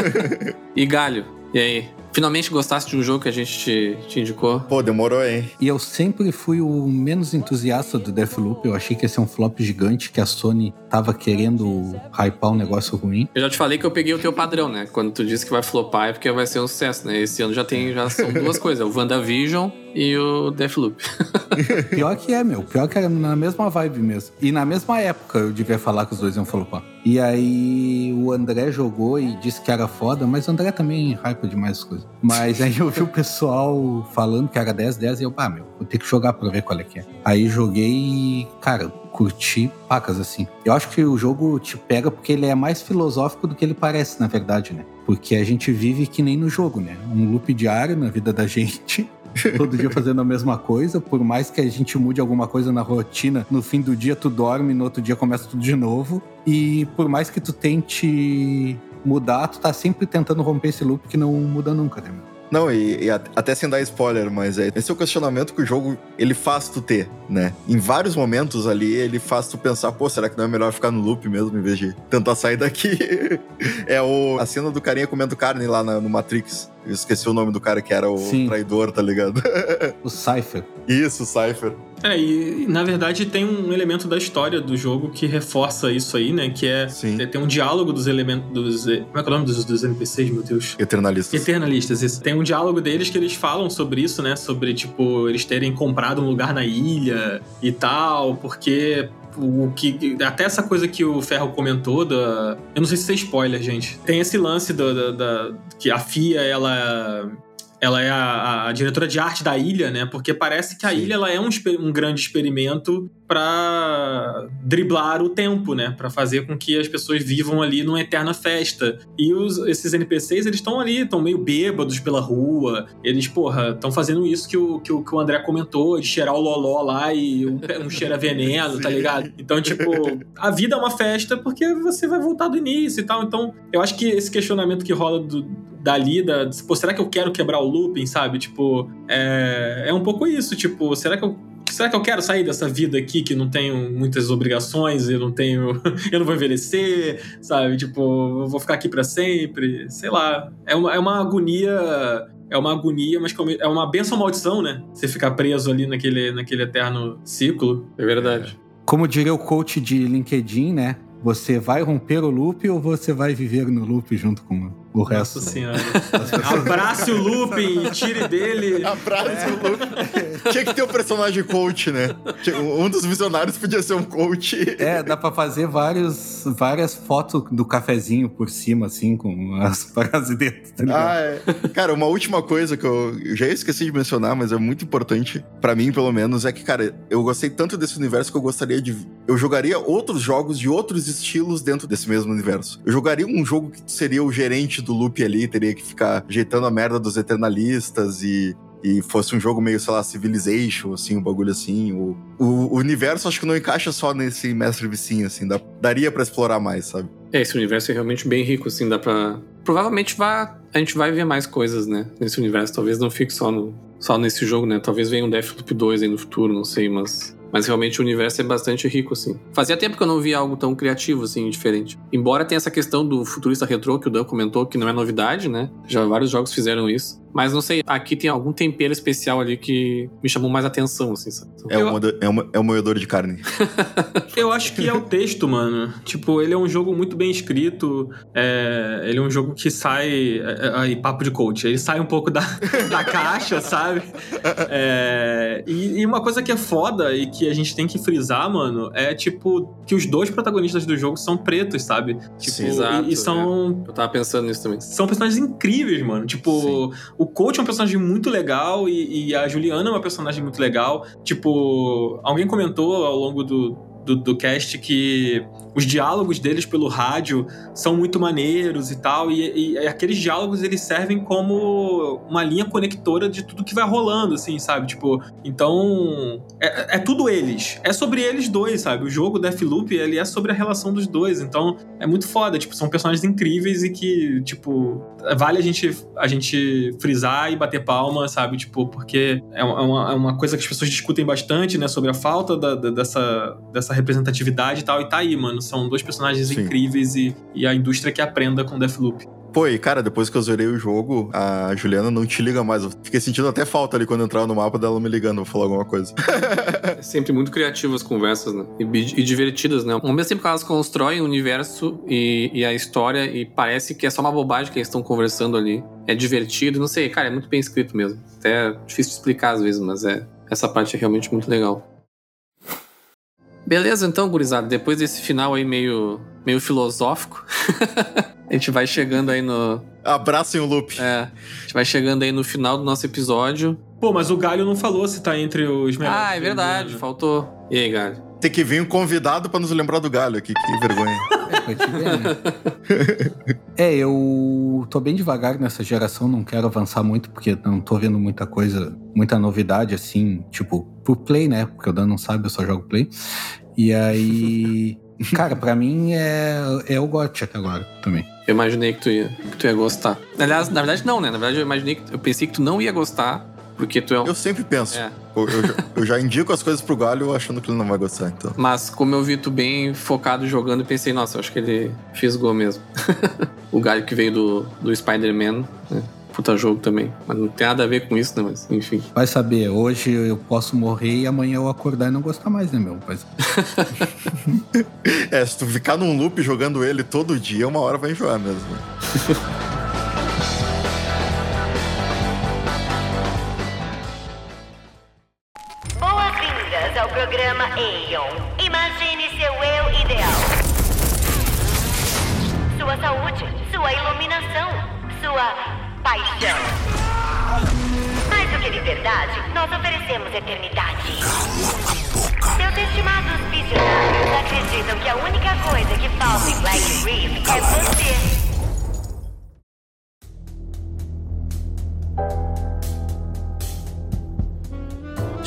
e Galho, e aí? Finalmente gostasse de um jogo que a gente te, te indicou? Pô, demorou, hein? E eu sempre fui o menos entusiasta do Deathloop. Eu achei que ia ser um flop gigante, que a Sony tava querendo hypar um negócio ruim. Eu já te falei que eu peguei o teu padrão, né? Quando tu disse que vai flopar é porque vai ser um sucesso, né? Esse ano já tem, já são duas coisas, o WandaVision e o Deathloop. Pior que é, meu. Pior que era na mesma vibe mesmo. E na mesma época eu devia falar que os dois iam flopar. E aí o André jogou e disse que era foda, mas o André também hypa demais as coisas. Mas aí eu vi o pessoal falando que era 10, 10 e eu, pá, meu, vou ter que jogar pra ver qual é que é. Aí joguei e, cara, curti pacas assim. Eu acho que o jogo te pega porque ele é mais filosófico do que ele parece, na verdade, né? Porque a gente vive que nem no jogo, né? Um loop diário na vida da gente. Todo dia fazendo a mesma coisa, por mais que a gente mude alguma coisa na rotina, no fim do dia tu dorme, no outro dia começa tudo de novo. E por mais que tu tente mudar, tu tá sempre tentando romper esse loop que não muda nunca, né? Não, e, e até sem dar spoiler, mas é, esse é o questionamento que o jogo ele faz tu ter, né? Em vários momentos ali, ele faz tu pensar, pô, será que não é melhor ficar no loop mesmo em vez de tentar sair daqui? é o, a cena do carinha comendo carne lá na- no Matrix. Eu esqueci o nome do cara que era o Sim. traidor, tá ligado? O Cypher. Isso, Cypher. É, e na verdade tem um elemento da história do jogo que reforça isso aí, né? Que é. Sim. Tem um diálogo dos elementos. Dos, como é que é o nome dos, dos NPCs, meu Deus? Eternalistas. Eternalistas, isso. Tem um diálogo deles que eles falam sobre isso, né? Sobre, tipo, eles terem comprado um lugar na ilha e tal, porque o que. Até essa coisa que o Ferro comentou da. Eu não sei se é spoiler, gente. Tem esse lance da. da- da- que a FIA, ela. Ela é a, a diretora de arte da ilha, né? Porque parece que a Sim. ilha ela é um, um grande experimento para driblar o tempo, né? Para fazer com que as pessoas vivam ali numa eterna festa. E os- esses NPCs, eles estão ali, estão meio bêbados pela rua. Eles, porra, estão fazendo isso que o, que, o, que o André comentou, de cheirar o loló lá e um, um cheiro a veneno, tá ligado? Então, tipo, a vida é uma festa porque você vai voltar do início e tal. Então, eu acho que esse questionamento que rola do, dali, da, pô, será que eu quero quebrar o looping, sabe? Tipo, é, é um pouco isso, tipo, será que eu Será que eu quero sair dessa vida aqui que não tenho muitas obrigações, eu não tenho. eu não vou envelhecer, sabe? Tipo, eu vou ficar aqui pra sempre. Sei lá. É uma, é uma agonia é uma agonia, mas é uma benção ou maldição, né? Você ficar preso ali naquele, naquele eterno ciclo. É verdade. Como diria o coach de LinkedIn, né? Você vai romper o loop ou você vai viver no loop junto com o resto? Nossa senhora. Abrace o looping e tire dele. Abraço, o Luke. Tinha que ter um personagem coach, né? Um dos visionários podia ser um coach. É, dá pra fazer vários, várias fotos do cafezinho por cima, assim, com as paradas dentro, tá ligado? Ah, é. Cara, uma última coisa que eu, eu já esqueci de mencionar, mas é muito importante, pra mim pelo menos, é que, cara, eu gostei tanto desse universo que eu gostaria de. Eu jogaria outros jogos de outros estilos dentro desse mesmo universo. Eu jogaria um jogo que seria o gerente do loop ali, teria que ficar ajeitando a merda dos eternalistas e. E fosse um jogo meio, sei lá, Civilization, assim, um bagulho assim. O, o, o universo acho que não encaixa só nesse mestre vicinho, assim. Dá, daria pra explorar mais, sabe? É, esse universo é realmente bem rico, assim, dá pra. Provavelmente vá, a gente vai ver mais coisas, né? Nesse universo. Talvez não fique só, no, só nesse jogo, né? Talvez venha um Deathloop 2 aí no futuro, não sei, mas. Mas realmente o universo é bastante rico, assim. Fazia tempo que eu não via algo tão criativo, assim, diferente. Embora tenha essa questão do futurista retrô que o Dan comentou, que não é novidade, né? Já vários jogos fizeram isso. Mas não sei, aqui tem algum tempero especial ali que me chamou mais atenção, assim, sabe? Então, É, Eu- um, é, um, é um moedor de carne. Eu acho que é o texto, mano. Tipo, ele é um jogo muito bem escrito. é, ele é um jogo que sai. é, é, Aí, papo de coach. Ele sai um pouco da, da caixa, sabe? É, e, e uma coisa que é foda e que a gente tem que frisar, mano, é tipo que os dois protagonistas do jogo são pretos, sabe? Tipo, Sim, exato, e, e são. Eu tava pensando nisso também. São personagens incríveis, mano. Tipo, o coach é um personagem muito legal e, e a Juliana é uma personagem muito legal. Tipo, alguém comentou ao longo do, do, do cast que os diálogos deles pelo rádio são muito maneiros e tal. E, e aqueles diálogos eles servem como uma linha conectora de tudo que vai rolando, assim, sabe? Tipo, então. É, é tudo eles. É sobre eles dois, sabe? O jogo Deathloop, ele é sobre a relação dos dois. Então, é muito foda. Tipo, são personagens incríveis e que, tipo, vale a gente, a gente frisar e bater palma, sabe? Tipo, porque é uma, é uma coisa que as pessoas discutem bastante, né? Sobre a falta da- da- dessa, dessa representatividade e tal. E tá aí, mano. São dois personagens Sim. incríveis e, e a indústria que aprenda com Deathloop. Pô, e cara, depois que eu zerei o jogo, a Juliana não te liga mais. Eu fiquei sentindo até falta ali quando eu entrava no mapa dela me ligando pra falar alguma coisa. É sempre muito criativas as conversas, né? E, e divertidas, né? Ao mesmo tempo que elas constroem o universo e, e a história e parece que é só uma bobagem que eles estão conversando ali. É divertido, não sei, cara, é muito bem escrito mesmo. Até é difícil de explicar às vezes, mas é essa parte é realmente muito legal. Beleza, então, gurizada, depois desse final aí meio, meio filosófico, a gente vai chegando aí no. Abracem o loop. É, a gente vai chegando aí no final do nosso episódio. Pô, mas o Galho não falou se tá entre os melhores. Ah, é verdade, faltou. E aí, Galho? Tem que vir um convidado pra nos lembrar do galho aqui, que vergonha. É, pra te ver, né? É, eu tô bem devagar nessa geração, não quero avançar muito, porque não tô vendo muita coisa, muita novidade, assim, tipo, por play, né? Porque o Dan não sabe, eu só jogo play. E aí. Cara, pra mim é, é o GOT até agora também. Eu imaginei que tu ia, que tu ia gostar. Aliás, na verdade não, né? Na verdade eu imaginei que eu pensei que tu não ia gostar, porque tu é um. Eu sempre penso. É. Eu, eu já, eu já indico as coisas pro galho achando que ele não vai gostar, então. Mas como eu vi tu bem focado jogando, eu pensei, nossa, eu acho que ele fisgou mesmo. o galho que veio do, do Spider-Man, né? Puta jogo também. Mas não tem nada a ver com isso, né? Mas enfim. Vai saber, hoje eu posso morrer e amanhã eu acordar e não gostar mais, né, meu? Mas É, se tu ficar num loop jogando ele todo dia, uma hora vai enjoar mesmo. Aeon. Imagine seu eu ideal. Sua saúde, sua iluminação, sua paixão. Mais do que liberdade, nós oferecemos eternidade. Seus estimados visionários acreditam que a única coisa que falta em Black Reef é você.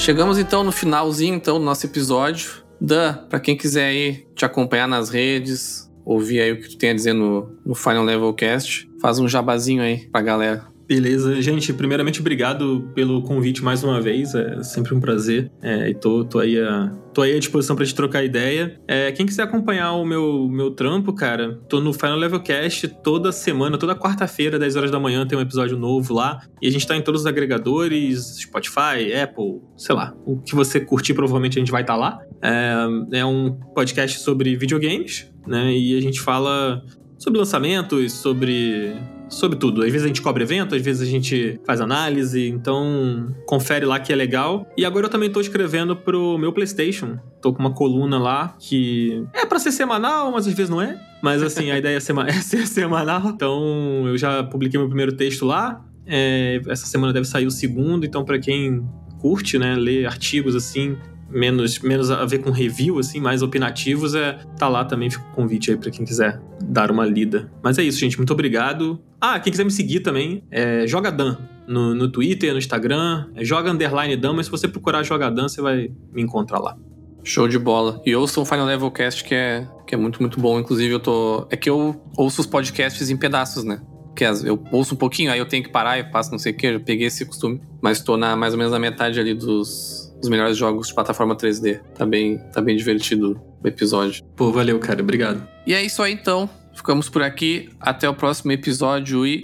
Chegamos então no finalzinho então do nosso episódio. Dan, pra quem quiser aí te acompanhar nas redes, ouvir aí o que tu tem a dizer no, no Final Level Cast, faz um jabazinho aí pra galera. Beleza. Gente, primeiramente, obrigado pelo convite mais uma vez. É sempre um prazer. É, e tô, tô, aí a, tô aí à disposição pra gente trocar ideia. É, quem quiser acompanhar o meu, meu trampo, cara, tô no Final Level Cast toda semana, toda quarta-feira, 10 horas da manhã, tem um episódio novo lá. E a gente tá em todos os agregadores, Spotify, Apple, sei lá. O que você curtir, provavelmente a gente vai estar tá lá. É, é um podcast sobre videogames, né? E a gente fala sobre lançamentos, sobre sobre tudo. Às vezes a gente cobre evento, às vezes a gente faz análise, então confere lá que é legal. E agora eu também tô escrevendo pro meu PlayStation. Tô com uma coluna lá que é para ser semanal, mas às vezes não é. Mas assim, a ideia é, sema é ser semanal. Então eu já publiquei meu primeiro texto lá. É, essa semana deve sair o segundo, então para quem curte, né, ler artigos assim, menos, menos a ver com review, assim, mais opinativos, é tá lá também, fica o convite aí pra quem quiser dar uma lida. Mas é isso, gente, muito obrigado. Ah, quem quiser me seguir também, é Joga Dan no, no Twitter, no Instagram, é Joga Underline Dan, mas se você procurar Joga Dan, você vai me encontrar lá. Show de bola. E ouçam o Final Level Cast, que é, que é muito, muito bom. Inclusive, eu tô. É que eu ouço os podcasts em pedaços, né? Que eu ouço um pouquinho, aí eu tenho que parar e faço não sei o que, eu peguei esse costume. Mas tô na, mais ou menos na metade ali dos, os melhores jogos de plataforma 3D. Tá bem, tá bem divertido o episódio. Pô, valeu, cara. Obrigado. E é isso aí, então. Ficamos por aqui. Até o próximo episódio e.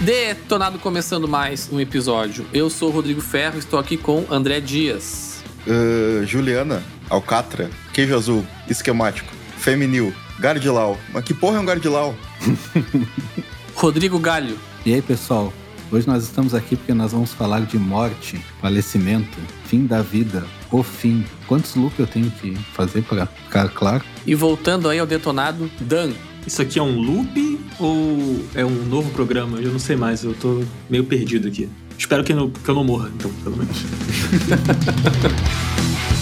Detonado começando mais um episódio. Eu sou o Rodrigo Ferro, estou aqui com André Dias. Uh, Juliana, Alcatra, Queijo Azul, Esquemático, Feminil, Gardilau. Mas que porra é um Gardilau? Rodrigo Galho. E aí, pessoal? Hoje nós estamos aqui porque nós vamos falar de morte, falecimento, fim da vida, o fim. Quantos loops eu tenho que fazer para ficar claro? E voltando aí ao detonado, Dan. Isso aqui é um loop ou é um novo programa? Eu não sei mais, eu tô meio perdido aqui. Espero que, que eu não morra, então, pelo menos.